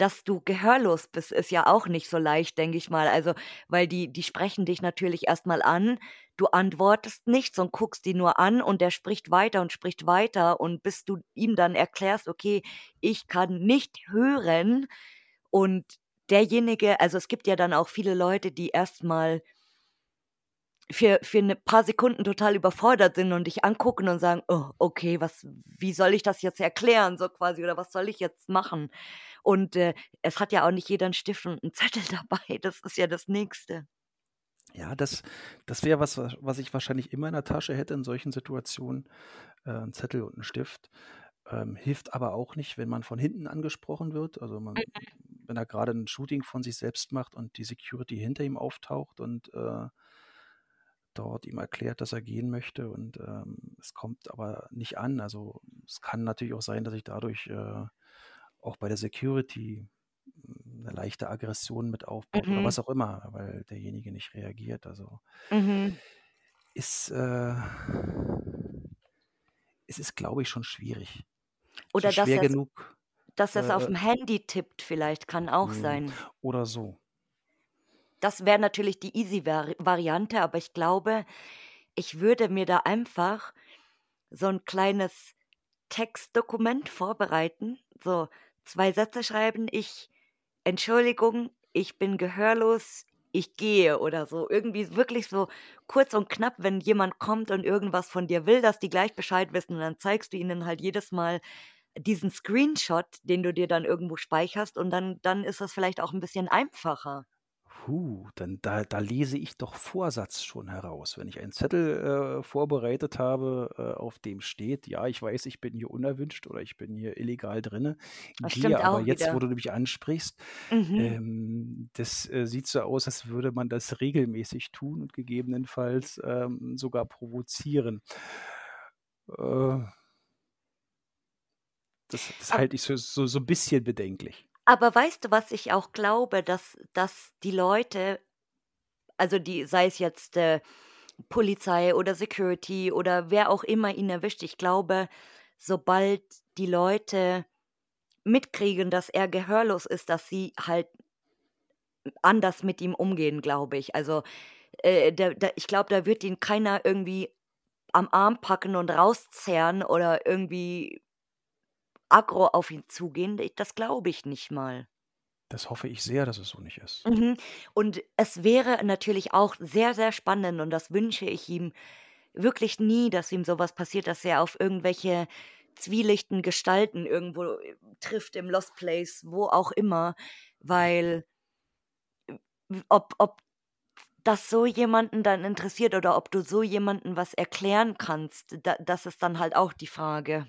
dass du gehörlos bist, ist ja auch nicht so leicht, denke ich mal. Also, weil die die sprechen dich natürlich erstmal an, du antwortest nichts und guckst die nur an und der spricht weiter und spricht weiter und bis du ihm dann erklärst: „Okay, ich kann nicht hören“ und derjenige also, es gibt ja dann auch viele Leute, die erstmal für für 'ne paar Sekunden total überfordert sind und dich angucken und sagen: „Oh, okay, was wie soll ich das jetzt erklären?“, so quasi oder „Was soll ich jetzt machen?“ Und, äh, es hat ja auch nicht jeder 'n Stift und 'n Zettel dabei, das ist ja das Nächste. Ja, das das wäre was, was ich wahrscheinlich immer in der Tasche hätte in solchen Situationen, äh, 'n Zettel und 'n Stift. Ähm, hilft aber auch nicht, wenn man von hinten angesprochen wird. Also, man Mhm. wenn er grade 'n Shooting von sich selbst macht und die Security hinter ihm auftaucht und, äh dort ihm erklärt, dass er gehen möchte und, ähm, es kommt aber nicht an. Also, es kann natürlich auch sein, dass ich dadurch, äh, auch bei der Security 'ne leichte Aggression mit aufbaut oder Mhm. was auch immer, weil derjenige nicht reagiert. Also Mhm. ist, äh es ist, glaube ich, schon schwierig. Schon Oder dass schwer er's genug, dass er's äh auf'm Handy tippt vielleicht, kann auch Mhm. sein. Oder so. Das wäre natürlich die easy Vari Variante, aber ich glaube, ich würde mir da einfach so 'n kleines Textdokument vorbereiten, so 2 Sätze schreiben: „Ich Entschuldigung, ich bin gehörlos, ich gehe“, oder so. Irgendwie wirklich so kurz und knapp, wenn jemand kommt und irgendwas von dir will, dass die gleich Bescheid wissen und dann zeigst du ihnen halt jedes Mal diesen Screenshot, den du dir dann irgendwo speicherst und dann dann ist das vielleicht auch 'n bisschen einfacher. Hu, dann da da lese ich doch Vorsatz schon heraus. Wenn ich einen Zettel, äh, vorbereitet habe, äh, auf dem steht: „Ja, ich weiß, ich bin hier unerwünscht oder ich bin hier illegal drinne, Das gehe aber jetzt, wo wieder. du mich ansprichst“ Mhm. ähm, das, äh, sieht so aus, als würde man das regelmäßig tun und gegebenenfalls, ähm, sogar provozieren. Äh das das halte ich so so so 'n bisschen bedenklich. Aber weißt du, was ich auch glaube, dass dass die Leute also die sei es jetzt, äh, Polizei oder Security oder wer auch immer ihn erwischt, ich glaube, sobald die Leute mitkriegen, dass er gehörlos ist, dass sie halt anders mit ihm umgehen, glaube ich. Also, äh, da da ich glaube, da wird ihn keiner irgendwie am Arm packen und rauszerren oder irgendwie aggro auf ihn zugehen. Das glaube ich nicht mal. Das hoffe ich sehr, dass es so nicht ist. Mhm. Und es wäre natürlich auch sehr, sehr spannend und das wünsche ich ihm wirklich nie, dass ihm so was passiert, dass er auf irgendwelche zwielichten Gestalten irgendwo, äh, trifft im Lost Place, wo auch immer, weil ob ob das so jemanden dann interessiert oder ob du so jemanden was erklären kannst, da das ist dann halt auch die Frage.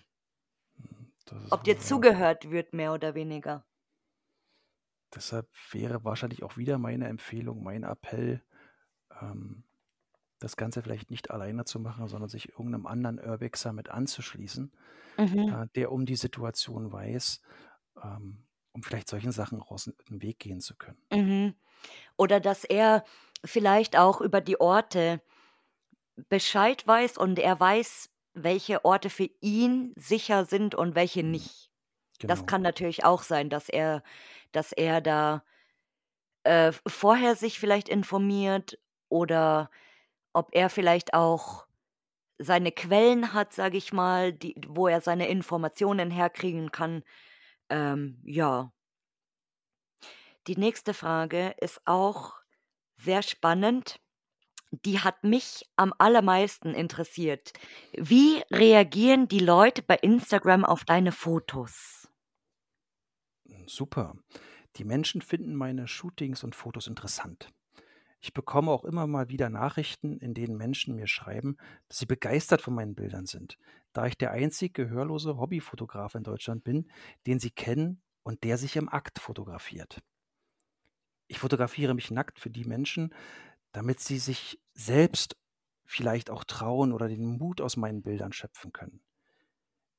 Ob dir zugehört wird, mehr oder weniger. Deshalb wäre wahrscheinlich auch wieder meine Empfehlung, mein Appell, ähm, das Ganze vielleicht nicht alleine zu machen, sondern sich irgend 'nem anderen Urbexer mit anzuschließen, Mhm. äh, der um die Situation weiß, ähm, um vielleicht solchen Sachen auch aus'm Weg gehen zu können. Mhm. Oder dass er vielleicht auch über die Orte Bescheid weiß und er weiß welche Orte für ihn sicher sind und welche Mhm. nicht. Das Genau. kann natürlich auch sein, dass er dass er da, äh, vorher sich vielleicht informiert oder ob er vielleicht auch seine Quellen hat, sage ich mal, die wo er seine Informationen herkriegen kann. Ähm, ja. Die nächste Frage ist auch sehr spannend. Die hat mich am allermeisten interessiert. Wie reagieren die Leute bei Instagram auf deine Fotos? Super. Die Menschen finden meine Shootings und Fotos interessant. Ich bekomme auch immer mal wieder Nachrichten, in denen Menschen mir schreiben, dass sie begeistert von meinen Bildern sind, da ich der einzig gehörlose Hobbyfotograf in Deutschland bin, den sie kennen und der sich im Akt fotografiert. Ich fotografiere mich nackt für die Menschen, damit sie sich selbst vielleicht auch trauen oder den Mut aus meinen Bildern schöpfen können.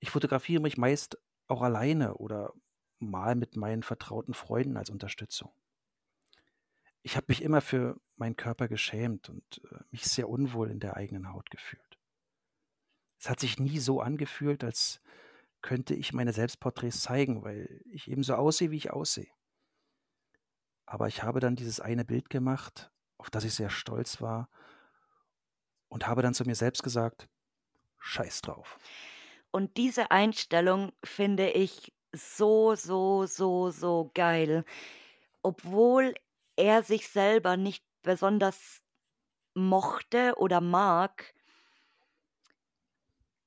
Ich fotografiere mich meist auch alleine oder mal mit meinen vertrauten Freunden als Unterstützung. Ich habe mich immer für meinen Körper geschämt und äh, mich sehr unwohl in der eigenen Haut gefühlt. Es hat sich nie so angefühlt, als könnte ich meine Selbstporträts zeigen, weil ich eben so aussehe, wie ich aussehe. Aber ich habe dann dieses eine Bild gemacht, auf das ich sehr stolz war und habe dann zu mir selbst gesagt, scheiß drauf. Und diese Einstellung finde ich so, so, so, so geil. Obwohl er sich selber nicht besonders mochte oder mag,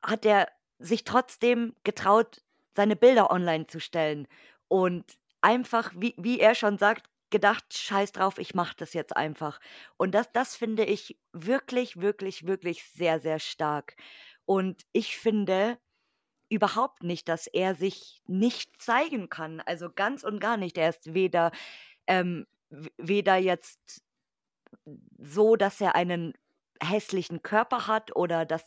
hat er sich trotzdem getraut, seine Bilder online zu stellen und einfach, wie wie er schon sagt, gedacht: „Scheiß drauf, ich mache das jetzt einfach.“ Und das das finde ich wirklich, wirklich, wirklich sehr, sehr stark. Und ich finde überhaupt nicht, dass er sich nicht zeigen kann, also ganz und gar nicht. Er ist weder, ähm, weder jetzt so, dass er einen hässlichen Körper hat oder dass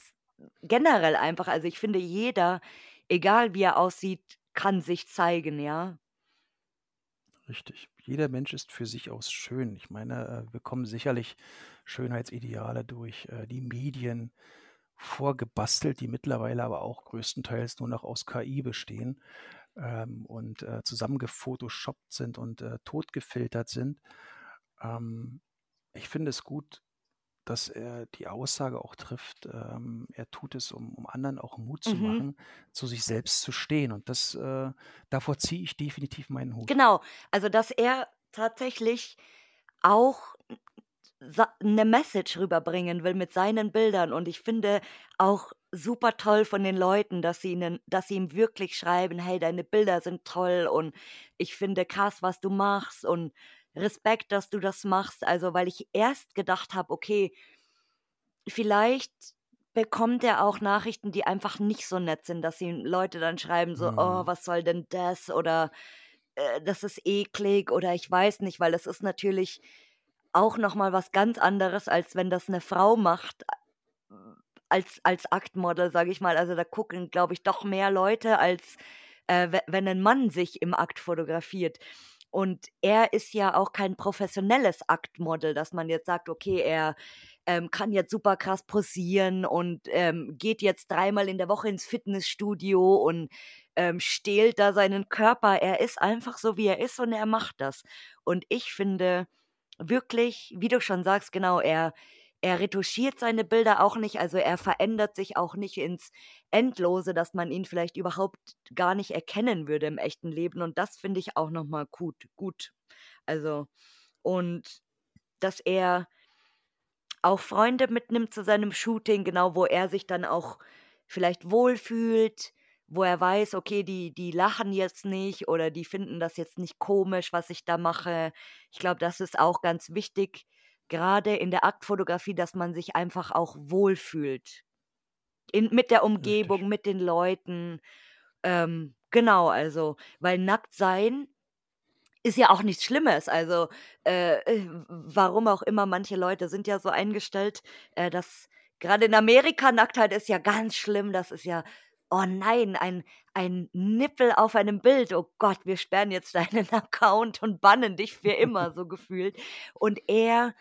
generell einfach also, ich finde, jeder, egal wie er aussieht, kann sich zeigen, ja? Richtig. Jeder Mensch ist für sich aus schön. Ich meine, äh, wir bekommen sicherlich Schönheitsideale durch äh, die Medien vorgebastelt, die mittlerweile aber auch größtenteils nur noch aus KI bestehen ähm, und äh, zusammengefotoshoppt sind und äh, totgefiltert sind. Ähm, ich finde es gut, dass er die Aussage auch trifft, ähm, er tut es, um, um anderen auch Mut zu Mhm. machen, zu sich selbst zu stehen. Und das, äh, davor ziehe ich definitiv meinen Hut. Genau, also, dass er tatsächlich auch sa 'ne Message rüberbringen will mit seinen Bildern und ich finde auch super toll von den Leuten, dass sie ihnen dass sie ihm wirklich schreiben: „Hey, deine Bilder sind toll und ich finde krass, was du machst und Respekt, dass du das machst.“ Also, weil ich erst gedacht habe: „Okay, vielleicht bekommt er auch Nachrichten, die einfach nicht so nett sind“, dass ihm Leute dann schreiben so: „Oh, Mhm. was soll denn das?“ oder, äh: „Das ist eklig“ oder ich weiß nicht, weil das ist natürlich auch noch mal was ganz anderes, als wenn das 'ne Frau macht, als als Aktmodel, sage ich mal. Also, da gucken, glaube ich, doch mehr Leute, als, äh, we wenn 'nen Mann sich im Akt fotografiert. Und er ist ja auch kein professionelles Aktmodel, dass man jetzt sagt, okay, er, ähm, kann jetzt super krass posieren und, ähm, geht jetzt dreimal in der Woche ins Fitnessstudio und, ähm, stählt da seinen Körper. Er ist einfach so, wie er ist und er macht das. Und ich finde wirklich, wie du schon sagst, genau, er er retuschiert seine Bilder auch nicht, also, er verändert sich auch nicht ins Endlose, dass man ihn vielleicht überhaupt gar nicht erkennen würde im echten Leben und das finde ich auch noch mal gut gut. Also und dass er auch Freunde mitnimmt zu seinem Shooting, genau, wo er sich dann auch vielleicht wohlfühlt, wo er weiß, okay, die die lachen jetzt nicht oder die finden das jetzt nicht komisch, was ich da mache. Ich glaube, das ist auch ganz wichtig, grade in der Aktfotografie, dass man sich einfach auch wohlfühlt. In mit der Richtig. Umgebung, mit den Leuten. Ähm, genau, also, weil nackt sein ist ja auch nichts Schlimmes. Also, äh, äh, warum auch immer, manche Leute sind ja so eingestellt, äh, dass grade in Amerika Nacktheit ist ja ganz schlimm. Das ist ja oh nein, ein ein Nippel auf einem Bild. Oh Gott, wir sperren jetzt deinen Account und bannen dich für immer, so gefühlt. Und er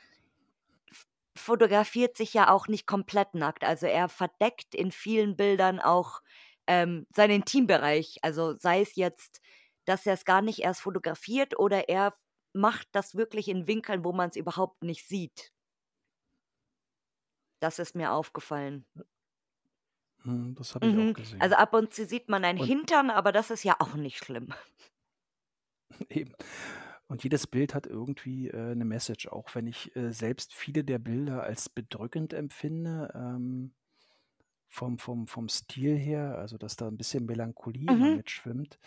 fotografiert sich ja auch nicht komplett nackt. Also er verdeckt in vielen Bildern auch ähm, seinen Intimbereich. Also sei es jetzt, dass er es gar nicht erst fotografiert oder er macht das wirklich in Winkeln, wo man es überhaupt nicht sieht. Das ist mir aufgefallen. Hm, das habe ich Mhm. auch gesehen. Also ab und zu sieht man ein Und Hintern, aber das ist ja auch nicht schlimm. eben. Und jedes Bild hat irgendwie äh, eine Message, auch wenn ich äh, selbst viele der Bilder als bedrückend empfinde, ähm, vom, vom, vom Stil her, also dass da ein bisschen Melancholie Mhm. mitschwimmt,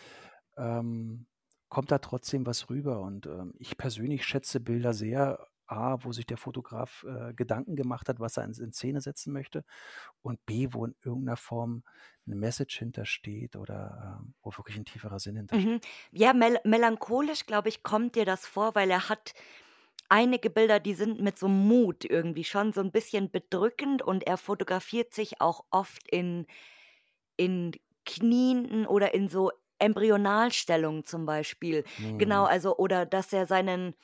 ähm, kommt da trotzdem was rüber. Und ähm, ich persönlich schätze Bilder sehr, A, wo sich der Fotograf äh, Gedanken gemacht hat, was er in, in Szene setzen möchte, und B, wo in irgendeiner Form eine Message hintersteht oder ähm, wo wirklich ein tieferer Sinn hintersteht. Mhm. Ja, mel melancholisch, glaube ich, kommt dir das vor, weil er hat einige Bilder, die sind mit so Mut irgendwie schon so ein bisschen bedrückend und er fotografiert sich auch oft in in knienden oder in so Embryonalstellungen zum Beispiel. Genau, Mhm. also oder dass er seinen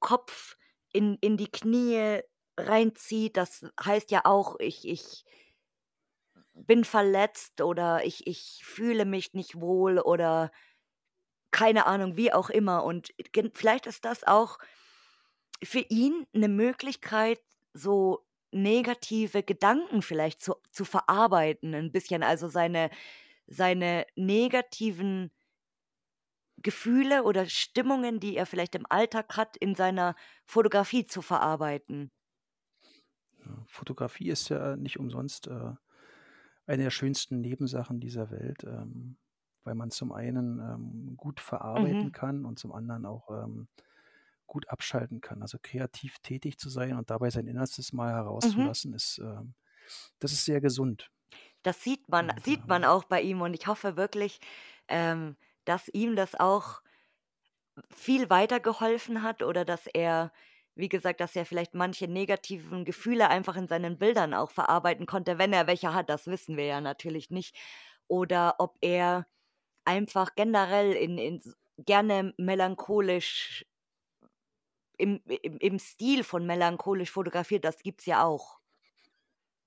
Kopf in in die Knie reinzieht. Das heißt ja auch, ich ich bin verletzt oder ich ich fühle mich nicht wohl oder keine Ahnung, wie auch immer. Und vielleicht ist das auch für ihn 'ne Möglichkeit, so negative Gedanken vielleicht zu zu verarbeiten 'n bisschen, also seine seine negativen Gefühle oder Stimmungen, die er vielleicht im Alltag hat, in seiner Fotografie zu verarbeiten. Ja, Fotografie ist ja nicht umsonst äh, eine der schönsten Nebensachen dieser Welt, ähm, weil man zum einen ähm, gut verarbeiten Mhm, kann und zum anderen auch ähm, gut abschalten kann. Also kreativ tätig zu sein und dabei sein Innerstes mal mhm. herauszulassen, ist, ähm, das ist sehr gesund. Das sieht man Und sieht man ähm, auch bei ihm und ich hoffe wirklich, ähm, dass ihm das auch viel weitergeholfen hat oder dass er wie gesagt, dass er vielleicht manche negativen Gefühle einfach in seinen Bildern auch verarbeiten konnte. Wenn er welche hat, das wissen wir ja natürlich nicht. Oder ob er einfach generell in in gerne melancholisch im im im Stil von melancholisch fotografiert, das gibt's ja auch.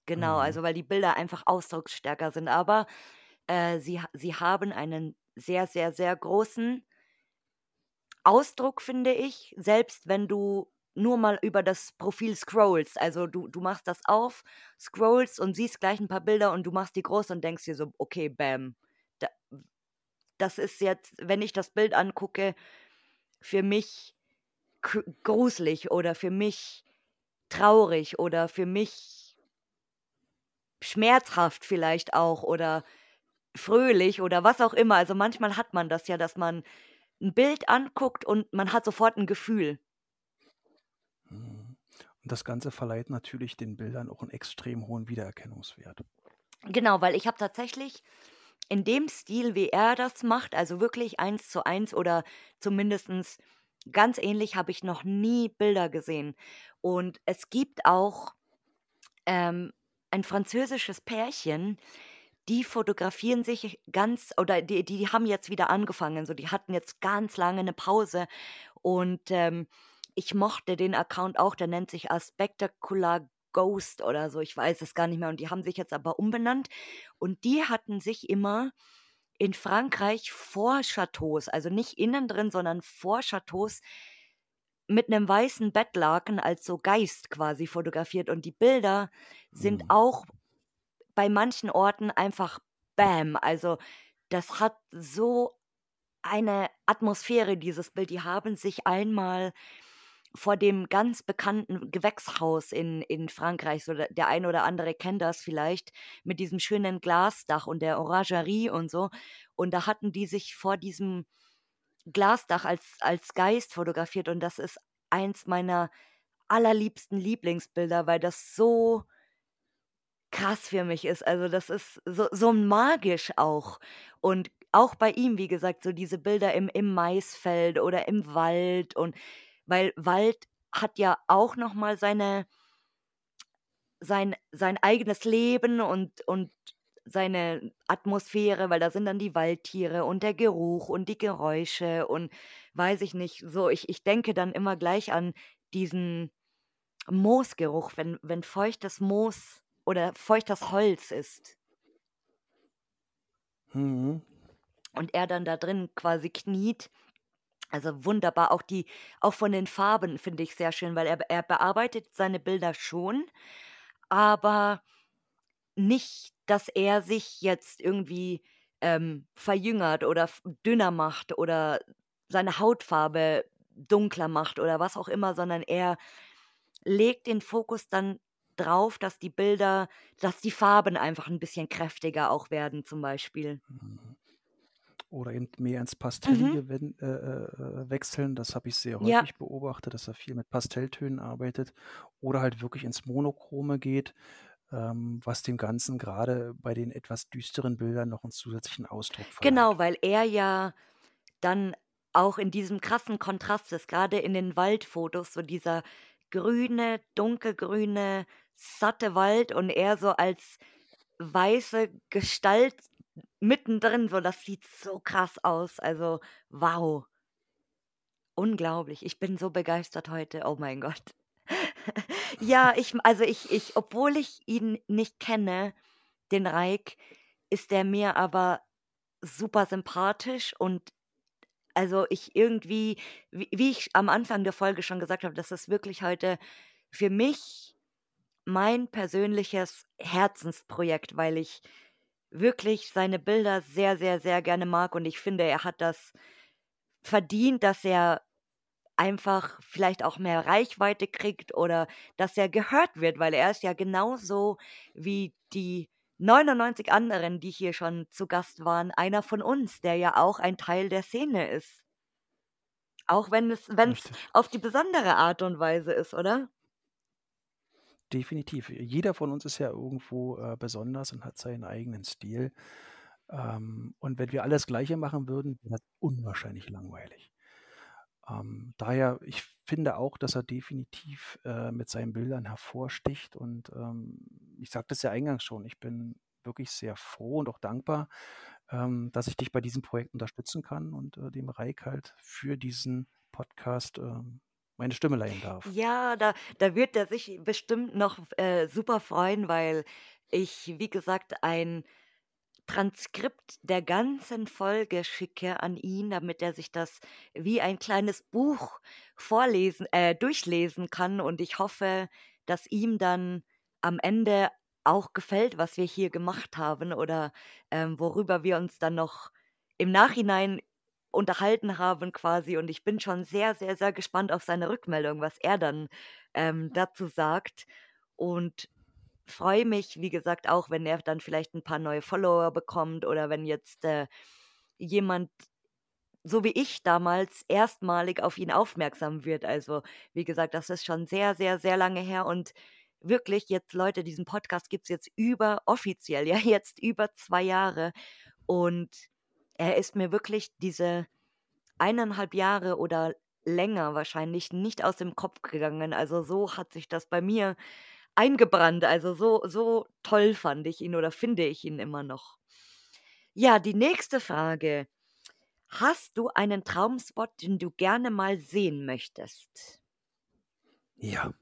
Genau, mhm, also weil die Bilder einfach ausdrucksstärker sind. Aber, äh, sie sie haben einen sehr, sehr, sehr großen Ausdruck, finde ich, selbst wenn du nur mal über das Profil scrollst. Also, du du machst das auf, scrollst und siehst gleich 'n paar Bilder und du machst die groß und denkst dir so: „Okay, bam, da das ist jetzt, wenn ich das Bild angucke, für mich gruselig oder für mich traurig oder für mich schmerzhaft vielleicht auch oder fröhlich oder was auch immer.“ Also, manchmal hat man das ja, dass man 'n Bild anguckt und man hat sofort 'n Gefühl. mhm. Und das Ganze verleiht natürlich den Bildern auch einen extrem hohen Wiedererkennungswert. Genau, weil ich habe tatsächlich in dem Stil, wie er das macht, also wirklich eins zu eins oder zumindestens ganz ähnlich, habe ich noch nie Bilder gesehen. Und es gibt auch, ähm, ein französisches Pärchen, die fotografieren sich ganz oder die die haben jetzt wieder angefangen, so die hatten jetzt ganz lange 'ne Pause und, ähm, ich mochte den Account auch, der nennt sich „A Spectacular Ghost“ oder so, ich weiß es gar nicht mehr und die haben sich jetzt aber umbenannt und die hatten sich immer in Frankreich vor Chateaus, also nicht innen drin, sondern vor Chateaus mit 'nem weißen Bettlaken als so Geist quasi fotografiert und die Bilder sind Mhm. auch bei manchen Orten einfach bam. Also, das hat so eine Atmosphäre, dieses Bild. Die haben sich einmal vor dem ganz bekannten Gewächshaus in in Frankreich, so der eine oder andere kennt das vielleicht, mit diesem schönen Glasdach und der Orangerie und so. Und da hatten die sich vor diesem Glasdach als als Geist fotografiert und das ist eins meiner allerliebsten Lieblingsbilder, weil das so krass für mich ist. Also, das ist so so magisch auch. Und auch bei ihm, wie gesagt, so diese Bilder im im Maisfeld oder im Wald und weil Wald hat ja auch noch mal seine sein sein eigenes Leben und und seine Atmosphäre, weil da sind dann die Waldtiere und der Geruch und die Geräusche und weiß ich nicht, so ich ich denke dann immer gleich an diesen Moosgeruch, wenn wenn feuchtes Moos oder feuchtes Holz ist. Mhm. Und er dann da drin quasi kniet. Also wunderbar, auch die auch von den Farben finde ich sehr schön, weil er er bearbeitet seine Bilder schon, aber nicht, dass er sich jetzt irgendwie, ähm, verjüngert oder dünner macht oder seine Hautfarbe dunkler macht oder was auch immer, sondern er legt den Fokus dann drauf, dass die Bilder dass die Farben einfach ein bisschen kräftiger auch werden zum Beispiel. Mhm. Oder eben mehr ins Mhm. Pastellige wen äh, wechseln. Das habe ich sehr Ja. häufig beobachtet, dass er viel mit Pastelltönen arbeitet oder halt wirklich ins Monochrome geht, ähm, was dem Ganzen gerade bei den etwas düsteren Bildern noch einen zusätzlichen Ausdruck verleiht. Genau, weil er ja dann auch in diesem krassen Kontrast ist, Gerade in den Waldfotos, so dieser grüne, dunkelgrüne, satte Wald und er so als weiße Gestalt mittendrin, so das sieht so krass aus. Also, wow. Unglaublich. Ich bin so begeistert heute. Oh mein Gott. Ja, ich also ich ich obwohl ich ihn nicht kenne, den Reik, ist der mir aber super sympathisch und also ich irgendwie, wie wie ich am Anfang der Folge schon gesagt habe, das ist wirklich heute für mich mein persönliches Herzensprojekt, weil ich wirklich seine Bilder sehr, sehr, sehr gerne mag und ich finde, er hat das verdient, dass er einfach vielleicht auch mehr Reichweite kriegt oder dass er gehört wird, weil er ist ja genauso wie die 99 anderen, die hier schon zu Gast waren, einer von uns, der ja auch ein Teil der Szene ist. Auch wenn es wenn's Richtig. auf die besondere Art und Weise ist, oder? Definitiv. Jeder von uns ist ja irgendwo, äh, besonders und hat seinen eigenen Stil. Ähm, und wenn wir alles Gleiche machen würden, wäre das unwahrscheinlich langweilig. Ähm, daher, ich finde auch, dass er definitiv, äh, mit seinen Bildern hervorsticht und, ähm, ich sagte es ja eingangs schon, ich bin wirklich sehr froh und auch dankbar, ähm, dass ich dich bei diesem Projekt unterstützen kann und, äh, dem Reik halt für diesen Podcast, ähm, meine Stimme leihen darf. Ja, da da wird er sich bestimmt noch, äh, super freuen, weil ich, wie gesagt, ein Transkript der ganzen Folge schicke an ihn, damit er sich das wie ein kleines Buch vorlesen äh, durchlesen kann und ich hoffe, dass ihm dann am Ende auch gefällt, was wir hier gemacht haben oder, ähm, worüber wir uns dann noch im Nachhinein unterhalten haben quasi. Und ich bin schon sehr, sehr, sehr gespannt auf seine Rückmeldung, was er dann, ähm, dazu sagt. Und freue mich, wie gesagt, auch, wenn er dann vielleicht ein paar neue Follower bekommt oder wenn jetzt, äh, jemand, so wie ich damals, erstmalig auf ihn aufmerksam wird. Also, wie gesagt, das ist schon sehr, sehr, sehr lange her und wirklich jetzt, Leute, diesen Podcast gibt's jetzt über offiziell, ja, jetzt über 2 Jahre. Und er ist mir wirklich diese eineinhalb Jahre oder länger wahrscheinlich nicht aus dem Kopf gegangen. Also, so hat sich das bei mir eingebrannt. Also, so so toll fand ich ihn oder finde ich ihn immer noch. Ja, die nächste Frage: Hast du einen Traumspot, den du gerne mal sehen möchtest? Ja.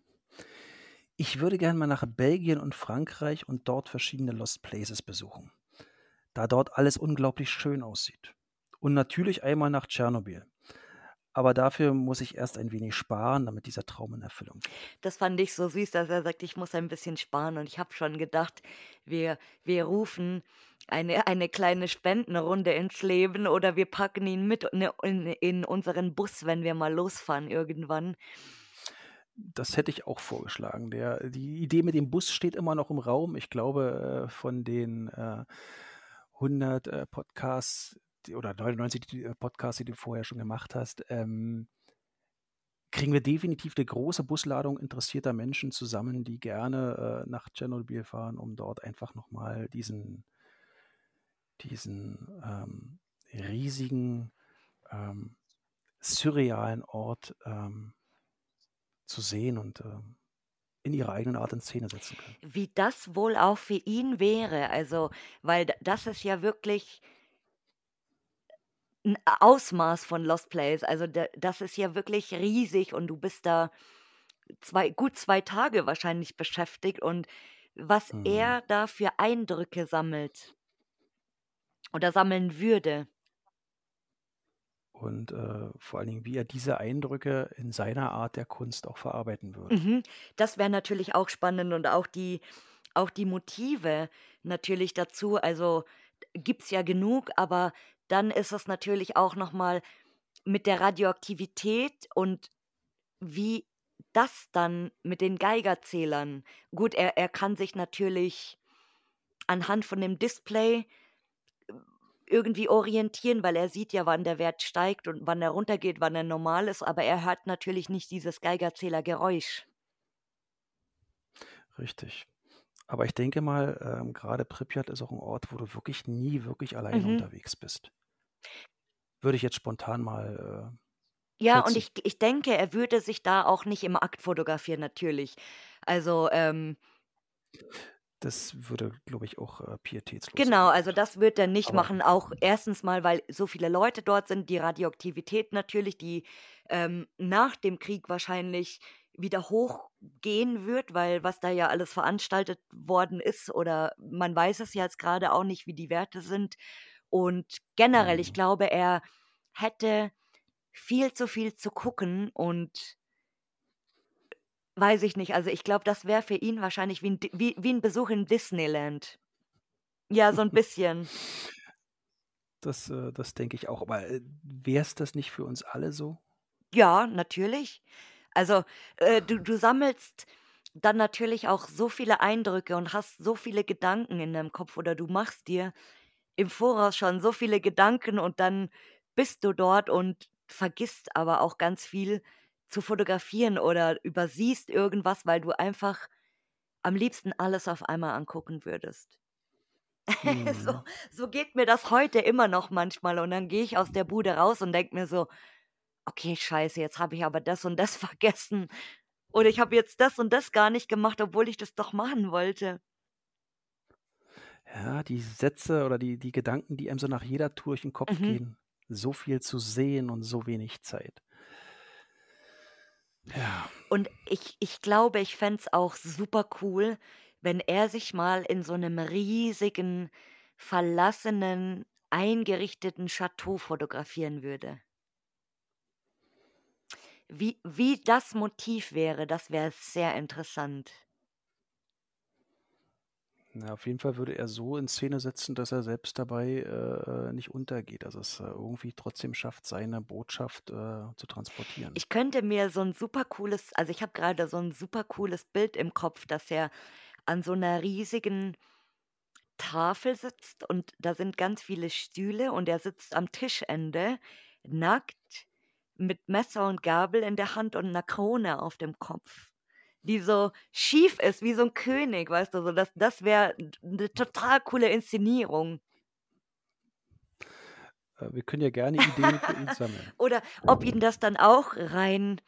Ich würde gern mal nach Belgien und Frankreich und dort verschiedene Lost Places besuchen, da dort alles unglaublich schön aussieht. Und natürlich einmal nach Tschernobyl. Aber dafür muss ich erst ein wenig sparen, damit dieser Traum in Erfüllung geht. Das fand ich so süß, dass er sagt: „Ich muss ein bisschen sparen“ und ich habe schon gedacht, wir wir rufen eine eine kleine Spendenrunde ins Leben oder wir packen ihn mit ne in in unseren Bus, wenn wir mal losfahren irgendwann. Das hätte ich auch vorgeschlagen. Der die Idee mit dem Bus steht immer noch im Raum. Ich glaube, äh, von den, äh, 100, äh, Podcasts oder 99 die äh, Podcasts, die du vorher schon gemacht hast, ähm kriegen wir definitiv 'ne große Busladung interessierter Menschen zusammen, die gerne, äh, nach Tschernobyl fahren, um dort einfach noch mal diesen diesen, ähm, riesigen, ähm, surrealen Ort, ähm zu sehen und, ähm, in ihrer eigenen Art in Szene setzen können. Wie das wohl auch für ihn wäre, also, weil das ist ja wirklich 'n Ausmaß von Lost Place. Also, da das ist ja wirklich riesig und du bist da zwei, gut zwei Tage wahrscheinlich beschäftigt und was Mhm. er da für Eindrücke sammelt oder sammeln würde. Und äh, vor allen Dingen, wie er diese Eindrücke in seiner Art der Kunst auch verarbeiten würde. Mhm. Das wäre natürlich auch spannend und auch die, auch die Motive natürlich dazu. Also gibt es ja genug, aber dann ist es natürlich auch nochmal mit der Radioaktivität und wie das dann mit den Geigerzählern. Gut, er, er kann sich natürlich anhand von dem Display irgendwie orientieren, weil er sieht ja, wann der Wert steigt und wann er runtergeht, wann er normal ist, aber er hört natürlich nicht dieses Geigerzählergeräusch. Richtig. Aber ich denke mal, ähm, gerade Pripyat ist auch ein Ort, wo du wirklich nie wirklich alleine Mhm. unterwegs bist. Würde ich jetzt spontan mal äh, Ja, und ich, ich denke, er würde sich da auch nicht im Akt fotografieren, natürlich. Also, ähm, Das würde, glaube ich, auch äh, pietätslos genau, sein. also das wird er nicht Aber machen. Auch erstens mal, weil so viele Leute dort sind, die Radioaktivität natürlich, die ähm, nach dem Krieg wahrscheinlich wieder hochgehen wird, weil was da ja alles veranstaltet worden ist oder man weiß es jetzt gerade auch nicht, wie die Werte sind. Und generell, ich Mhm. glaube, er hätte viel zu viel zu gucken und weiß ich nicht. Also ich glaube, das wäre für ihn wahrscheinlich wie ein, wie, wie ein Besuch in Disneyland. Ja, so ein bisschen. das, äh, das denke ich auch. Aber äh, wäre es das nicht für uns alle so? Ja, natürlich. Also äh, du, du sammelst dann natürlich auch so viele Eindrücke und hast so viele Gedanken in deinem Kopf oder du machst dir im Voraus schon so viele Gedanken und dann bist du dort und vergisst aber auch ganz viel zu fotografieren oder übersiehst irgendwas, weil du einfach am liebsten alles auf einmal angucken würdest. So, Mhm. so geht mir das heute immer noch manchmal und dann gehe ich aus der Bude raus und denke mir so, okay, scheiße, jetzt habe ich aber das und das vergessen. Oder ich habe jetzt das und das gar nicht gemacht, obwohl ich das doch machen wollte. Ja, die Sätze oder die, die Gedanken, die einem so nach jeder Tour durch den Kopf Mhm. gehen. So viel zu sehen und so wenig Zeit. Ja. Und ich, ich glaube, ich fände es auch super cool, wenn er sich mal in so einem riesigen, verlassenen, eingerichteten Chateau fotografieren würde. Wie, wie das Motiv wäre, das wäre sehr interessant. Na, auf jeden Fall würde er so in Szene setzen, dass er selbst dabei äh, äh, nicht untergeht. Also es äh, irgendwie trotzdem schafft, seine Botschaft äh, zu transportieren. Ich könnte mir so ein super cooles, also ich habe gerade so ein super cooles Bild im Kopf, dass er an so einer riesigen Tafel sitzt und da sind ganz viele Stühle und er sitzt am Tischende, nackt, mit Messer und Gabel in der Hand und einer Krone auf dem Kopf, die so schief ist wie so ein König, weißt du, so das, das wäre eine total coole Inszenierung. Äh, wir können ja gerne Ideen für ihn sammeln. Oder ob ihn das dann auch rein,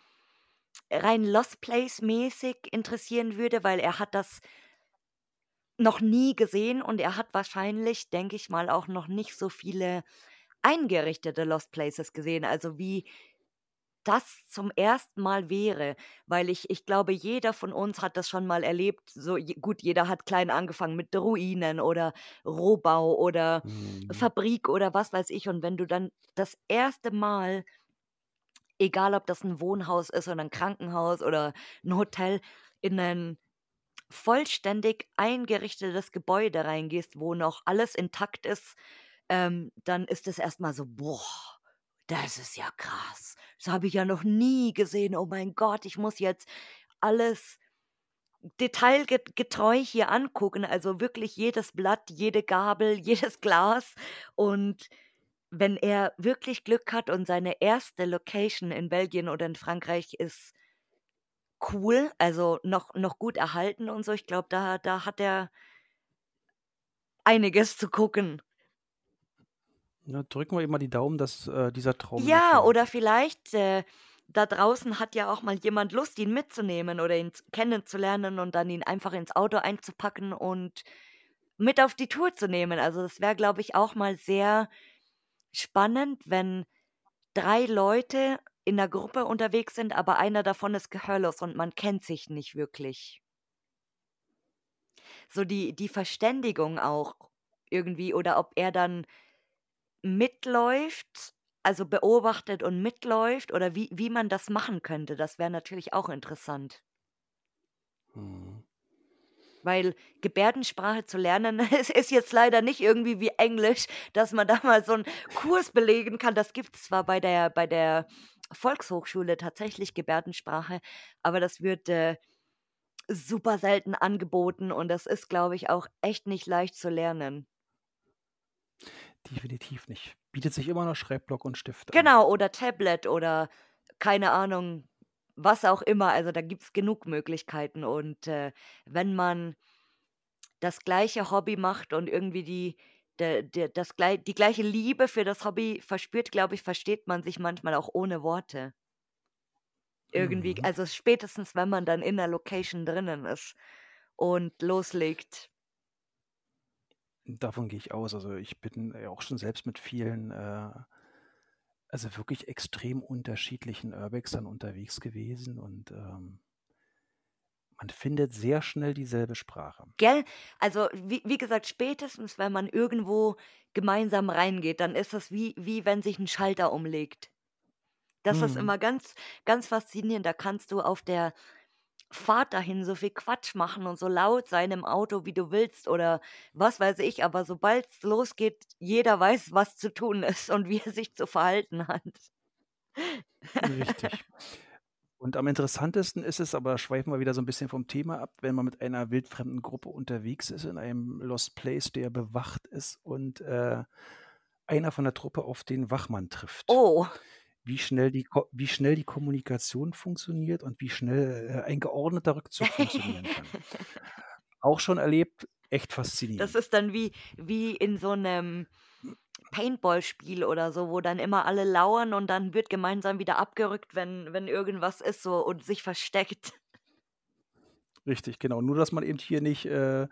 rein Lost Place mäßig interessieren würde, weil er hat das noch nie gesehen und er hat wahrscheinlich, denke ich mal, auch noch nicht so viele eingerichtete Lost Places gesehen. Also wie das zum ersten Mal wäre, weil ich, ich glaube, jeder von uns hat das schon mal erlebt. So je- gut, jeder hat klein angefangen mit Ruinen oder Rohbau oder Mhm. Fabrik oder was weiß ich. Und wenn du dann das erste Mal, egal ob das ein Wohnhaus ist oder ein Krankenhaus oder ein Hotel, in ein vollständig eingerichtetes Gebäude reingehst, wo noch alles intakt ist, ähm, dann ist es erstmal so, boah, das ist ja krass. Das habe ich ja noch nie gesehen. Oh mein Gott, ich muss jetzt alles detailgetreu hier angucken. Also wirklich jedes Blatt, jede Gabel, jedes Glas. Und wenn er wirklich Glück hat und seine erste Location in Belgien oder in Frankreich ist cool, also noch, noch gut erhalten und so, ich glaube, da, da hat er einiges zu gucken. Na, drücken wir ihm mal die Daumen, dass äh, dieser Traum Ja, oder vielleicht äh, da draußen hat ja auch mal jemand Lust, ihn mitzunehmen oder ihn kennenzulernen und dann ihn einfach ins Auto einzupacken und mit auf die Tour zu nehmen. Also das wäre, glaube ich, auch mal sehr spannend, wenn drei Leute in der Gruppe unterwegs sind, aber einer davon ist gehörlos und man kennt sich nicht wirklich. So die die Verständigung auch irgendwie oder ob er dann mitläuft, also beobachtet und mitläuft oder wie wie man das machen könnte, das wäre natürlich auch interessant. Mhm. Weil Gebärdensprache zu lernen, es ist jetzt leider nicht irgendwie wie Englisch, dass man da mal so 'n Kurs belegen kann. Das gibt's zwar bei der bei der Volkshochschule tatsächlich Gebärdensprache, aber das wird, äh, super selten angeboten und das ist, glaube ich, auch echt nicht leicht zu lernen. Definitiv nicht. Bietet sich immer noch Schreibblock und Stift an. Genau, oder Tablet oder keine Ahnung, was auch immer. Also, da gibt's genug Möglichkeiten und, äh, wenn man das gleiche Hobby macht und irgendwie die de de das die gleiche Liebe für das Hobby verspürt, glaube ich, versteht man sich manchmal auch ohne Worte. Irgendwie Mhm. also, spätestens, wenn man dann in der Location drinnen ist und loslegt. Davon gehe ich aus. Also, ich bin ja auch schon selbst mit vielen, äh also, wirklich extrem unterschiedlichen Urbexern unterwegs gewesen und, ähm man findet sehr schnell dieselbe Sprache. Gell? Also, wie wie gesagt, spätestens, wenn man irgendwo gemeinsam reingeht, dann ist das wie wie wenn sich 'n Schalter umlegt. Das ist Mhm. immer ganz ganz faszinierend. Da kannst du auf der Fahrt dahin so viel Quatsch machen und so laut sein im Auto, wie du willst oder was weiß ich, aber sobald's losgeht, jeder weiß, was zu tun ist und wie er sich zu verhalten hat. Richtig. Und am interessantesten ist es, aber da schweifen wir wieder so 'n bisschen vom Thema ab, wenn man mit einer wildfremden Gruppe unterwegs ist in einem Lost Place, der bewacht ist und, äh, einer von der Truppe auf den Wachmann trifft. Oh. Wie schnell die Ko wie schnell die Kommunikation funktioniert und wie schnell, äh, ein geordneter Rückzug funktionieren kann. Auch schon erlebt, echt Das faszinierend. ist dann wie wie in so 'nem Paintball-Spiel oder so, wo dann immer alle lauern und dann wird gemeinsam wieder abgerückt, wenn wenn irgendwas ist so und sich versteckt. Richtig, genau. Nur, dass man eben hier nicht, äh,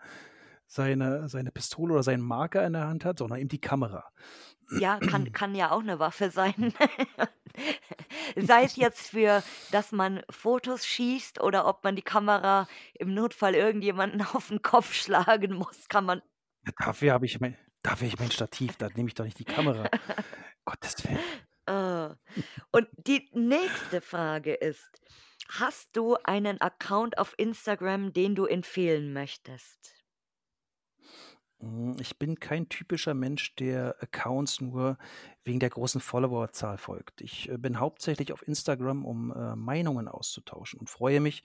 seine seine Pistole oder seinen Marker in der Hand hat, sondern eben die Kamera. Ja, kann kann ja auch 'ne Waffe sein. Sei es jetzt für dass man Fotos schießt oder ob man die Kamera im Notfall irgendjemanden auf 'n Kopf schlagen muss, kann man Ja, dafür habe ich mein dafür ich mein Stativ, da nehme ich doch nicht die Kamera. Gottes Willen. Ah. Und die nächste Frage ist: Hast du einen Account auf Instagram, den du empfehlen möchtest? Hm, ich bin kein typischer Mensch, der Accounts nur wegen der großen Followerzahl folgt. Ich, äh, bin hauptsächlich auf Instagram, um, äh, Meinungen auszutauschen und freue mich,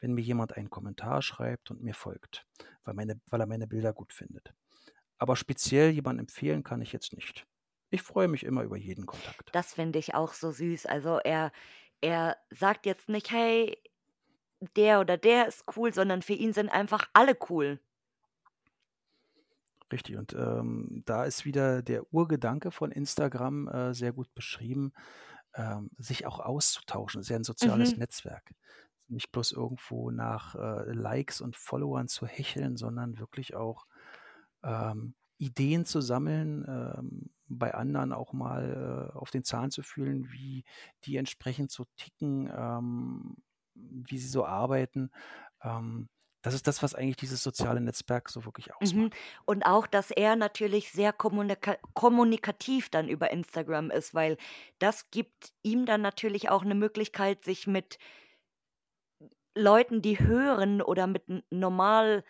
wenn mir jemand einen Kommentar schreibt und mir folgt, weil meine weil er meine Bilder gut findet. Aber speziell jemanden empfehlen kann ich jetzt nicht. Ich freue mich immer über jeden Kontakt. Das finde ich auch so süß. Also, er er sagt jetzt nicht: „Hey, der oder der ist cool“, sondern für ihn sind einfach alle cool. Richtig und, ähm, da ist wieder der Urgedanke von Instagram, äh, sehr gut beschrieben, ähm, sich auch auszutauschen. Ist ja 'n soziales Mhm. Netzwerk. Nicht bloß irgendwo nach, äh, Likes und Followern zu hecheln, sondern wirklich auch, ähm, Ideen zu sammeln, ähm, bei anderen auch mal, äh, auf den Zahn zu fühlen, wie die entsprechend so ticken, ähm, wie sie so arbeiten. Ähm, das ist das, was eigentlich dieses soziale Netzwerk so wirklich Mhm. ausmacht. Und auch, dass er natürlich sehr kommunika kommunikativ dann über Instagram ist, weil das gibt ihm dann natürlich auch 'ne Möglichkeit, sich mit Leuten, die hören oder mit normal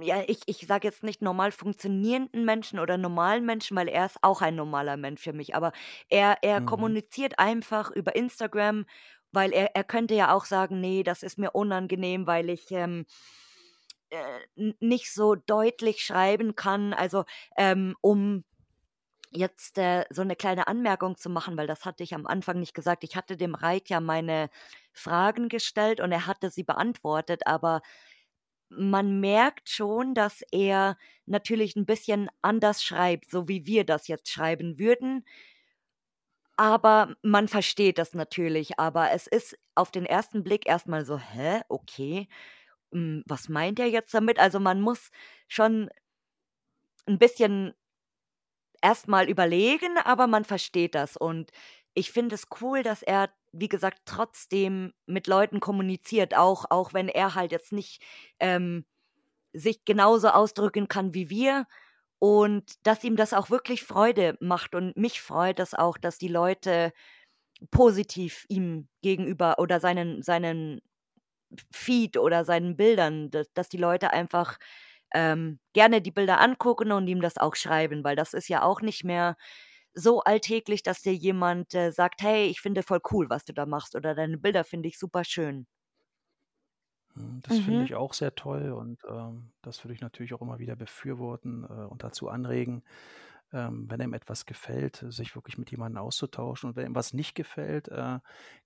ja, ich ich sage jetzt nicht normal funktionierenden Menschen oder normalen Menschen, weil er ist auch ein normaler Mensch für mich, aber er er Mhm. kommuniziert einfach über Instagram, weil er er könnte ja auch sagen: „Ne, das ist mir unangenehm, weil ich, ähm, äh, nicht so deutlich schreiben kann.“ Also, ähm, um jetzt, äh, so 'ne kleine Anmerkung zu machen, weil das hatte ich am Anfang nicht gesagt. Ich hatte dem Raid ja meine Fragen gestellt und er hatte sie beantwortet, aber man merkt schon, dass er natürlich 'n bisschen anders schreibt, so wie wir das jetzt schreiben würden. Aber man versteht das natürlich, aber es ist auf den ersten Blick erst mal so: „Hä, okay, hm, was meint er jetzt damit?“ Also, man muss schon 'n bisschen erst mal überlegen, aber man versteht das. Und ich finde es cool, dass er, wie gesagt, trotzdem mit Leuten kommuniziert, auch auch wenn er halt jetzt nicht, ähm, sich genauso ausdrücken kann wie wir und dass ihm das auch wirklich Freude macht und mich freut das auch, dass die Leute positiv ihm gegenüber oder seinen seinen Feed oder seinen Bildern, dass die Leute einfach, ähm, gerne die Bilder angucken und ihm das auch schreiben, weil das ist ja auch nicht mehr so alltäglich, dass dir jemand, äh, sagt: „Hey, ich finde voll cool, was du da machst“ oder „Deine Bilder finde ich super schön.“ Hm, das finde Mhm. ich auch sehr toll und, ähm, das würde ich natürlich auch immer wieder befürworten, äh, und dazu anregen, ähm, wenn einem etwas gefällt, sich wirklich mit jemandem auszutauschen und wenn ihm was nicht gefällt, äh,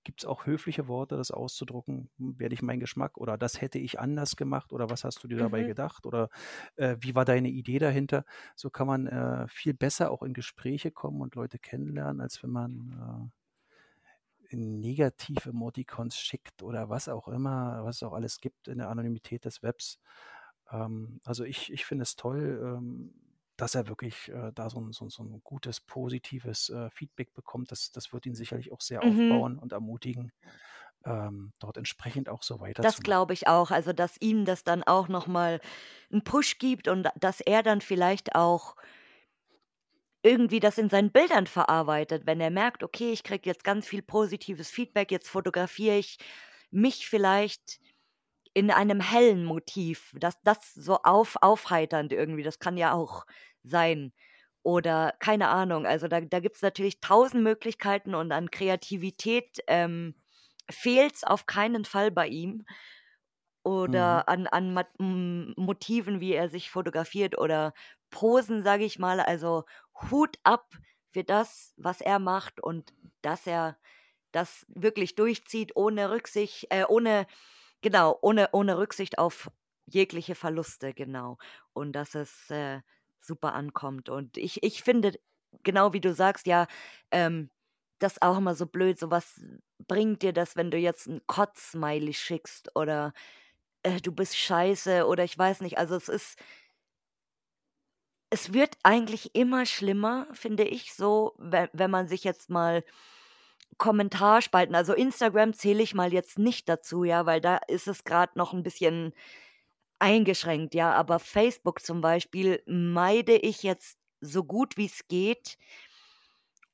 gibt's auch höfliche Worte, das auszudrucken: „Hm, wäre nicht mein Geschmack“ oder „das hätte ich anders gemacht“ oder „was hast du dir dabei Mhm. gedacht“ oder, äh, „wie war deine Idee dahinter?“ So kann man, äh, viel besser auch in Gespräche kommen und Leute kennenlernen, als wenn man, äh Negativ-Emoticons schickt oder was auch immer, was es auch alles gibt in der Anonymität des Webs. Ähm, also ich ich finde es toll, ähm, dass er wirklich, äh, da so 'n so so 'n gutes, positives, äh, Feedback bekommt. Das das wird ihn sicherlich auch sehr Mhm. aufbauen und ermutigen, ähm, dort entsprechend auch so Das weiterzumachen. glaube ich auch, also, dass ihm das dann auch noch mal 'n Push gibt und dass er dann vielleicht auch irgendwie das in seinen Bildern verarbeitet, wenn er merkt: „Okay, ich kriege jetzt ganz viel positives Feedback, jetzt fotografiere ich mich vielleicht in einem hellen Motiv“, das das so auf aufheiternd irgendwie, das kann ja auch sein. Oder keine Ahnung, also, da da gibt's natürlich 1.000 Möglichkeiten und an Kreativität, ähm, fehlt's auf keinen Fall bei ihm Mhm. oder an an Mat M Motiven, wie er sich fotografiert oder Posen, sage ich mal. Also, Hut ab für das, was er macht und dass er das wirklich durchzieht ohne Rücksicht äh, ohne genau, ohne ohne Rücksicht auf jegliche Verluste, genau. Und dass es, äh, super ankommt. Und ich ich finde, genau wie du sagst, ja, ähm, das auch immer so blöd, so was bringt dir das, wenn du jetzt 'n Kotz-Smiley schickst oder, äh, „Du bist scheiße“ oder ich weiß nicht. Also, es ist es wird eigentlich immer schlimmer, finde ich so, we wenn man sich jetzt mal Kommentarspalten also, Instagram zähle ich mal jetzt nicht dazu, ja, weil da ist es grad noch 'n bisschen eingeschränkt, ja, aber Facebook zum Beispiel meide ich jetzt so gut wie's geht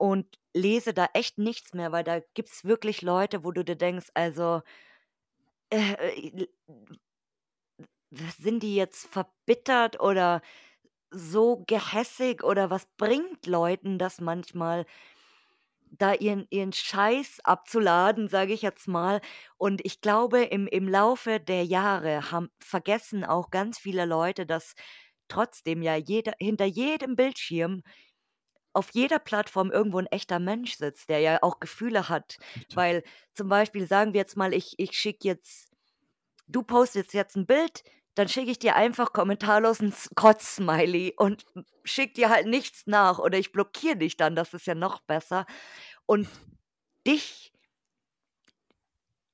und lese da echt nichts mehr, weil da gibt's wirklich Leute, wo du dir denkst, also äh, äh, sind die jetzt verbittert oder so gehässig oder was bringt Leuten das manchmal da ihren ihren Scheiß abzuladen, sage ich jetzt mal. Und ich glaube, im im Laufe der Jahre haben vergessen auch ganz viele Leute, dass trotzdem ja jeder hinter jedem Bildschirm auf jeder Plattform irgendwo 'n echter Mensch sitzt, der ja auch Gefühle hat. Weil zum Beispiel sagen wir jetzt mal, ich ich schicke jetzt du postest jetzt 'n Bild, dann schicke ich dir einfach kommentarlos 'n S Kotz-Smiley und schicke dir halt nichts nach oder ich blockiere dich dann, das ist ja noch besser. Und dich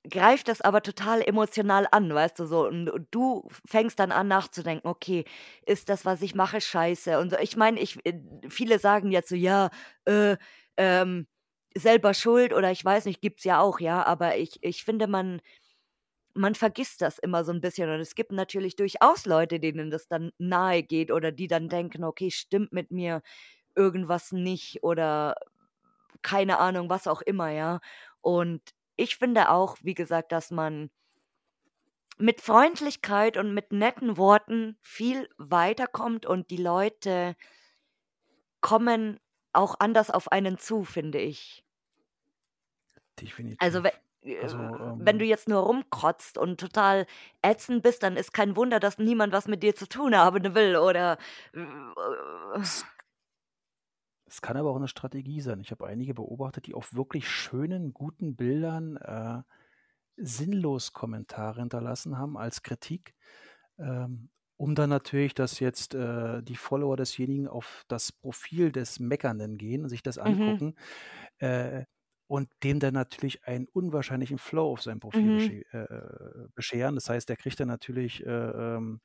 greift das aber total emotional an, weißt du so? Und du fängst dann an nachzudenken: „Okay, ist das, was ich mache, scheiße?“ Und so. Ich meine, ich äh, viele sagen jetzt so: „Ja, äh, ähm, selber schuld“ oder ich weiß nicht, gibt's ja auch, ja, aber ich ich finde, man man vergisst das immer so 'n bisschen und es gibt natürlich durchaus Leute, denen das dann nahegeht oder die dann denken: „Okay, stimmt mit mir irgendwas nicht“ oder keine Ahnung, was auch immer, ja? Und ich finde auch, wie gesagt, dass man mit Freundlichkeit und mit netten Worten viel weiterkommt und die Leute kommen auch anders auf einen zu, finde ich. Also, Definitiv. äh, Also, wenn du ähm jetzt nur rumkotzt und total ätzend bist, dann ist kein Wunder, dass niemand was mit dir zu tun haben will oder Es k es kann aber auch 'ne Strategie sein. Ich habe einige beobachtet, die auf wirklich schönen, guten Bildern, äh, sinnlos Kommentare hinterlassen haben als Kritik, ähm, um dann natürlich, dass jetzt, äh, die Follower desjenigen auf das Profil des Meckernden gehen und sich das Mhm. angucken, äh, und dem dann natürlich einen unwahrscheinlichen Flow auf sein Profil Mhm. besche äh, bescheren. Das heißt, der kriegt dann natürlich, äh, ähm,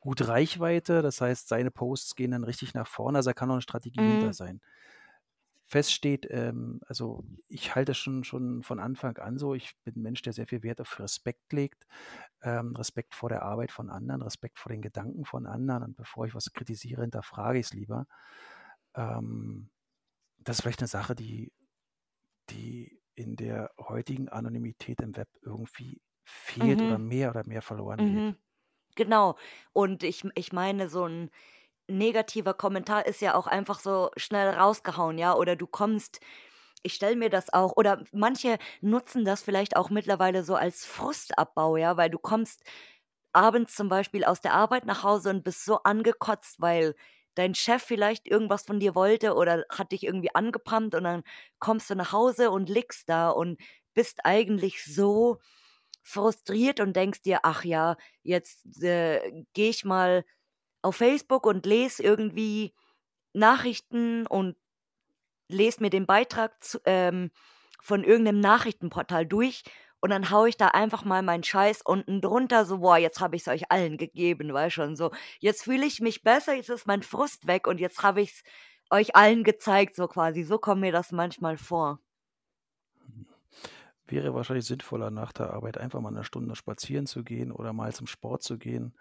gut Reichweite. Das heißt, seine Posts gehen dann richtig nach vorne. Also, da kann auch 'ne Strategie hinter Mhm. sein. feststeht, ähm, also ich halte schon, schon von Anfang an so, ich bin ein Mensch, der sehr viel Wert auf Respekt legt, ähm, Respekt vor der Arbeit von anderen, Respekt vor den Gedanken von anderen und bevor ich was kritisiere, hinterfrage ich es lieber. Ähm, das ist vielleicht eine Sache, die, die in der heutigen Anonymität im Web irgendwie fehlt oder Mhm. mehr oder mehr verloren geht. Mhm. Genau. Und ich ich meine, so ein negativer Kommentar ist ja auch einfach so schnell rausgehauen, ja? Oder du kommst ich stelle mir das auch oder manche nutzen das vielleicht auch mittlerweile so als Frustabbau, ja, weil du kommst abends zum Beispiel aus der Arbeit nach Hause und bist so angekotzt, weil dein Chef vielleicht irgendwas von dir wollte oder hat dich irgendwie angepammt und dann kommst du nach Hause und liegst da und bist eigentlich so frustriert und denkst dir: „Ach ja, jetzt, äh, gehe ich mal auf Facebook und lese irgendwie Nachrichten und lese mir den Beitrag zu ähm, von irgendeinem Nachrichtenportal durch und dann haue ich da einfach mal meinen Scheiß unten drunter, so: „Boah, jetzt habe ich's euch allen gegeben“, weißt schon, so: „Jetzt fühle ich mich besser, jetzt ist mein Frust weg und jetzt habe ich's euch allen gezeigt“, so quasi. So kommt mir das manchmal vor. Wäre wahrscheinlich sinnvoller, nach der Arbeit einfach mal eine Stunde spazieren zu gehen oder mal zum Sport zu gehen.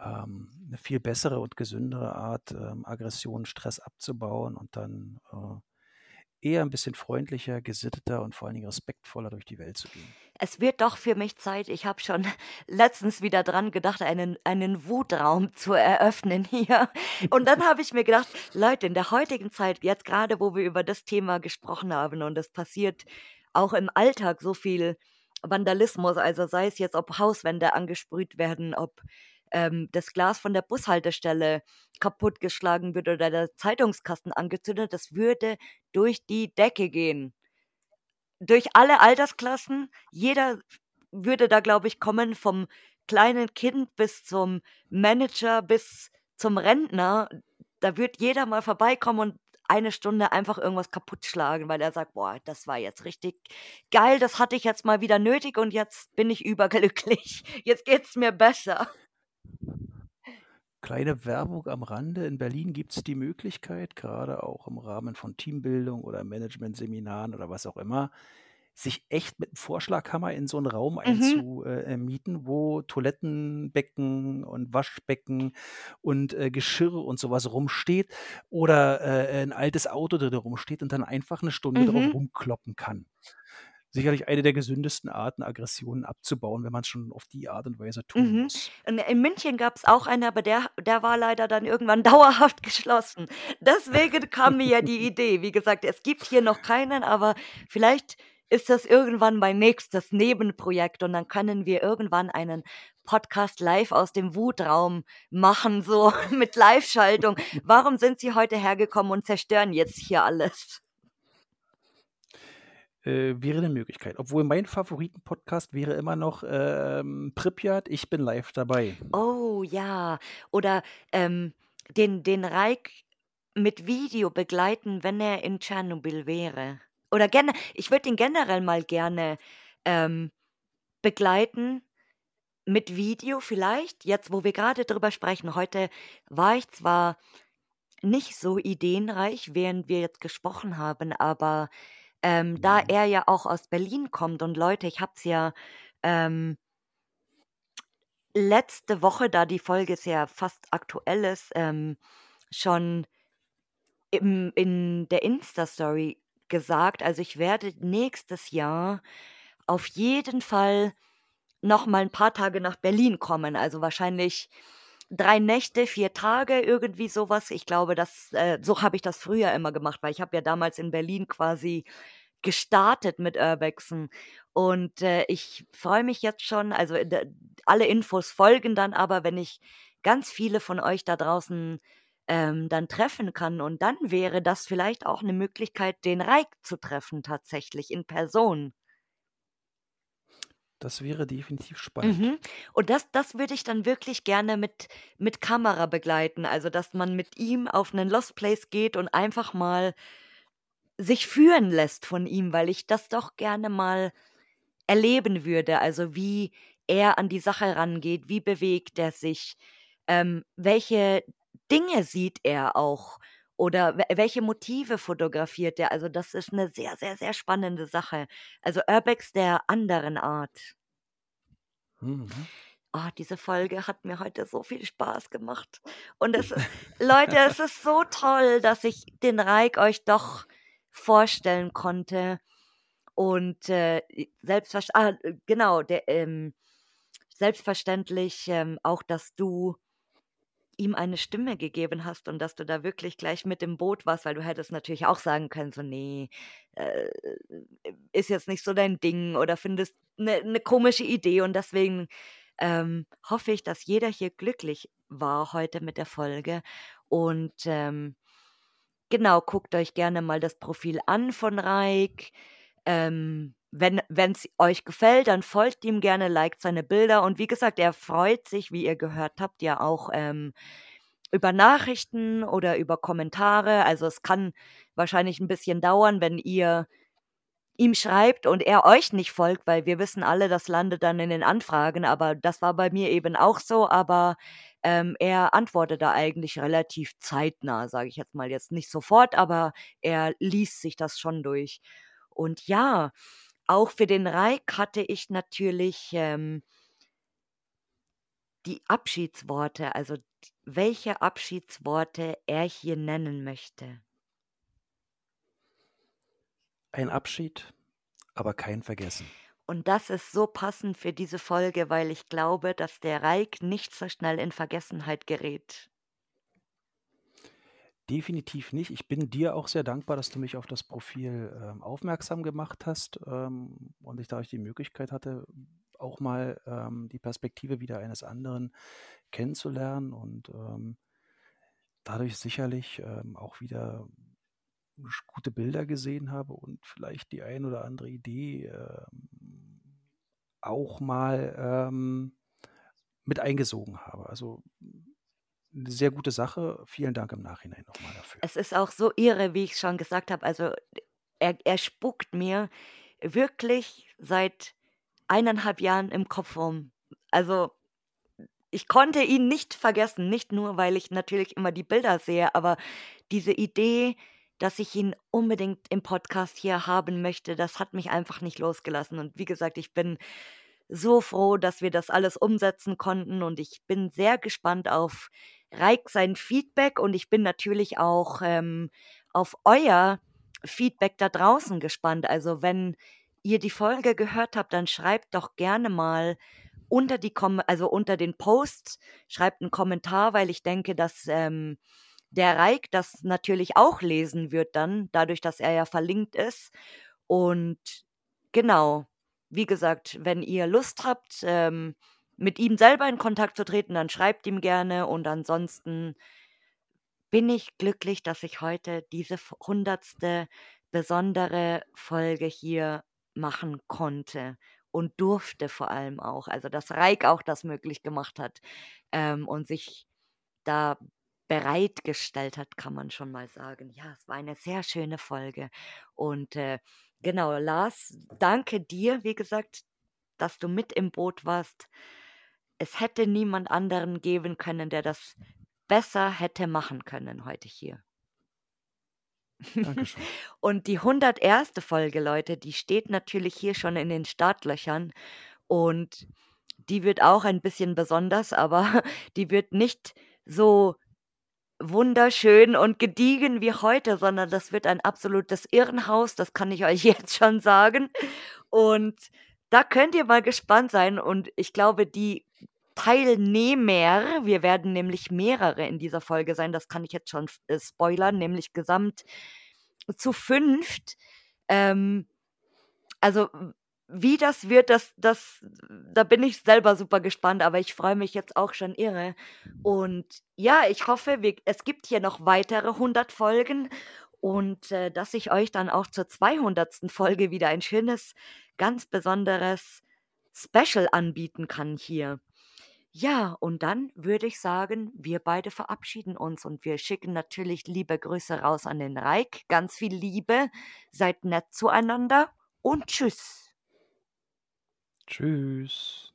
Ähm, 'ne viel bessere und gesündere Art, ähm, Aggression, Stress abzubauen und dann, äh, eher ein bisschen freundlicher, gesitteter und vor allen Dingen respektvoller durch die Welt zu gehen. Es wird doch für mich Zeit. Ich habe schon letztens wieder dran gedacht, einen einen Wutraum zu eröffnen hier. Und dann habe ich mir gedacht: „Leute, in der heutigen Zeit, jetzt gerade, wo wir über das Thema gesprochen haben und es passiert auch im Alltag so viel Vandalismus, also sei es jetzt, ob Hauswände angesprüht werden, ob, ähm, das Glas von der Bushaltestelle kaputtgeschlagen wird oder der Zeitungskasten angezündet, das würde durch die Decke gehen.“ durch alle Altersklassen. Jeder würde da, glaube ich, kommen, vom kleinen Kind bis zum Manager, bis zum Rentner. Da wird jeder mal vorbeikommen und eine Stunde einfach irgendwas kaputtschlagen, weil er sagt: „Boah, das war jetzt richtig geil, das hatte ich jetzt mal wieder nötig und jetzt bin ich überglücklich. Jetzt geht's mir besser.“ Kleine Werbung am Rande. In Berlin gibt es die Möglichkeit, gerade auch im Rahmen von Teambildung oder Managementseminaren oder was auch immer, sich echt mit 'm Vorschlaghammer in so 'n Raum Mhm, einzu äh, äh, mieten, wo Toilettenbecken und Waschbecken und, äh, Geschirr und so was rumsteht oder, äh, 'n altes Auto drin rumsteht und dann einfach 'ne Stunde drauf mhm. rumkloppen kann. Sicherlich eine der gesündesten Arten, Aggressionen abzubauen, wenn man's schon auf die Art und Weise tun Mhm. muss. In München gab's auch eine, aber der der war leider dann irgendwann dauerhaft geschlossen. Deswegen kam mir ja die Idee. Wie gesagt, es gibt hier noch keinen, aber vielleicht ist das irgendwann mein nächstes Nebenprojekt und dann können wir irgendwann einen Podcast live aus dem Wutraum machen, so mit Liveschaltung. Warum sind Sie heute hergekommen und zerstören jetzt hier alles? Äh, wäre 'ne Möglichkeit. Obwohl mein Favoriten-Podcast wäre immer noch, ähm, Pripyat, ich bin live dabei. Oh ja, oder, ähm, den den Reik mit Video begleiten, wenn er in Tschernobyl wäre. Oder gene ich würde ihn generell mal gerne, ähm, begleiten mit Video vielleicht, jetzt, wo wir grade drüber sprechen. Heute war ich zwar nicht so ideenreich, während wir jetzt gesprochen haben, aber, ähm, da er ja auch aus Berlin kommt und Leute, ich habe es ja, ähm letzte Woche, da die Folge sehr fast aktuell ist, ähm, schon im in der Insta-Story gesagt. Also, ich werde nächstes Jahr auf jeden Fall noch mal 'n paar Tage nach Berlin kommen. Also, wahrscheinlich 3 Nächte, 4 Tage, irgendwie so was. Ich glaube, das äh, so habe ich das früher immer gemacht, weil ich habe ja damals in Berlin quasi gestartet mit Urbexen. Und, äh, ich freue mich jetzt schon also, äh, alle Infos folgen dann aber, wenn ich ganz viele von euch da draußen, ähm, dann treffen kann. Und dann wäre das vielleicht auch 'ne Möglichkeit, den Reik zu treffen tatsächlich in Person. Das wäre definitiv spannend. Mhm. Und das das würde ich dann wirklich gerne mit mit Kamera begleiten. Also, dass man mit ihm auf 'nen Lost Place geht und einfach mal sich führen lässt von ihm, weil ich das doch gerne mal erleben würde. Also, wie er an die Sache rangeht, wie bewegt er sich, ähm, welche Dinge sieht er auch? Oder welche Motive fotografiert er? Also das ist eine sehr, sehr, sehr spannende Sache. Also Urbex der anderen Art. Mhm. Oh, diese Folge hat mir heute so viel Spaß gemacht. Und es ist, Leute, es ist so toll, dass ich den Reik euch doch vorstellen konnte. Und äh, selbstverständlich, ah, genau, der, ähm, selbstverständlich ähm, auch, dass du ihm eine Stimme gegeben hast und dass du da wirklich gleich mit im Boot warst, weil du hättest natürlich auch sagen können, so, nee, äh, ist jetzt nicht so dein Ding oder findest eine ne komische Idee und deswegen ähm, hoffe ich, dass jeder hier glücklich war heute mit der Folge. Und ähm, genau, guckt euch gerne mal das Profil an von Reik. Ähm, wenn es euch gefällt, dann folgt ihm gerne, liked seine Bilder. Und wie gesagt, er freut sich, wie ihr gehört habt, ja auch ähm, über Nachrichten oder über Kommentare. Also es kann wahrscheinlich ein bisschen dauern, wenn ihr ihm schreibt und er euch nicht folgt, weil wir wissen alle, das landet dann in den Anfragen, aber das war bei mir eben auch so, aber ähm, er antwortet da eigentlich relativ zeitnah, sage ich jetzt mal jetzt nicht sofort, aber er liest sich das schon durch. Und ja, auch für den Reik hatte ich natürlich ähm, die Abschiedsworte, also welche Abschiedsworte er hier nennen möchte. Ein Abschied, aber kein Vergessen. Und das ist so passend für diese Folge, weil ich glaube, dass der Reik nicht so schnell in Vergessenheit gerät. Definitiv nicht. Ich bin dir auch sehr dankbar, dass du mich auf das Profil ähm, aufmerksam gemacht hast ähm, und ich dadurch die Möglichkeit hatte, auch mal ähm, die Perspektive wieder eines anderen kennenzulernen und ähm, dadurch sicherlich ähm, auch wieder gute Bilder gesehen habe und vielleicht die ein oder andere Idee ähm, auch mal mit eingesogen habe. Also eine sehr gute Sache. Vielen Dank im Nachhinein nochmal dafür. Es ist auch so irre, wie ich schon gesagt habe. Also er, er spuckt mir wirklich seit eineinhalb Jahren im Kopf rum. Also ich konnte ihn nicht vergessen, nicht nur, weil ich natürlich immer die Bilder sehe, aber diese Idee, dass ich ihn unbedingt im Podcast hier haben möchte. Das hat mich einfach nicht losgelassen. Und wie gesagt, ich bin so froh, dass wir das alles umsetzen konnten und ich bin sehr gespannt auf Reik sein Feedback und ich bin natürlich auch ähm, auf euer Feedback da draußen gespannt. Also wenn ihr die Folge gehört habt, dann schreibt doch gerne mal unter die Kom also unter den Posts schreibt einen Kommentar, weil ich denke, dass ähm, der Reik das natürlich auch lesen wird dann, dadurch, dass er ja verlinkt ist. Und genau, wie gesagt, wenn ihr Lust habt, ähm, mit ihm selber in Kontakt zu treten, dann schreibt ihm gerne. Und ansonsten bin ich glücklich, dass ich heute diese hundertste besondere Folge hier machen konnte und durfte vor allem auch. Also dass Reik auch das möglich gemacht hat ähm, und sich da bereitgestellt hat, kann man schon mal sagen. Ja, es war eine sehr schöne Folge. Und äh, genau, Lars, danke dir, wie gesagt, dass du mit im Boot warst. Es hätte niemand anderen geben können, der das besser hätte machen können heute hier. Dankeschön. Und die 101. Folge, Leute, die steht natürlich hier schon in den Startlöchern. Und die wird auch ein bisschen besonders, aber die wird nicht so wunderschön und gediegen wie heute, sondern das wird ein absolutes Irrenhaus, das kann ich euch jetzt schon sagen. Und da könnt ihr mal gespannt sein und ich glaube, die Teilnehmer, wir werden nämlich mehrere in dieser Folge sein, das kann ich jetzt schon äh, spoilern, nämlich gesamt zu fünft. Ähm, also wie das wird, das, das, da bin ich selber super gespannt, aber ich freue mich jetzt auch schon irre. Und ja, ich hoffe, wir, es gibt hier noch weitere 100 Folgen und äh, dass ich euch dann auch zur 200. Folge wieder ein schönes, ganz besonderes Special anbieten kann hier. Ja, und dann würde ich sagen, wir beide verabschieden uns und wir schicken natürlich liebe Grüße raus an den Reik. Ganz viel Liebe, seid nett zueinander und tschüss. Tschüss.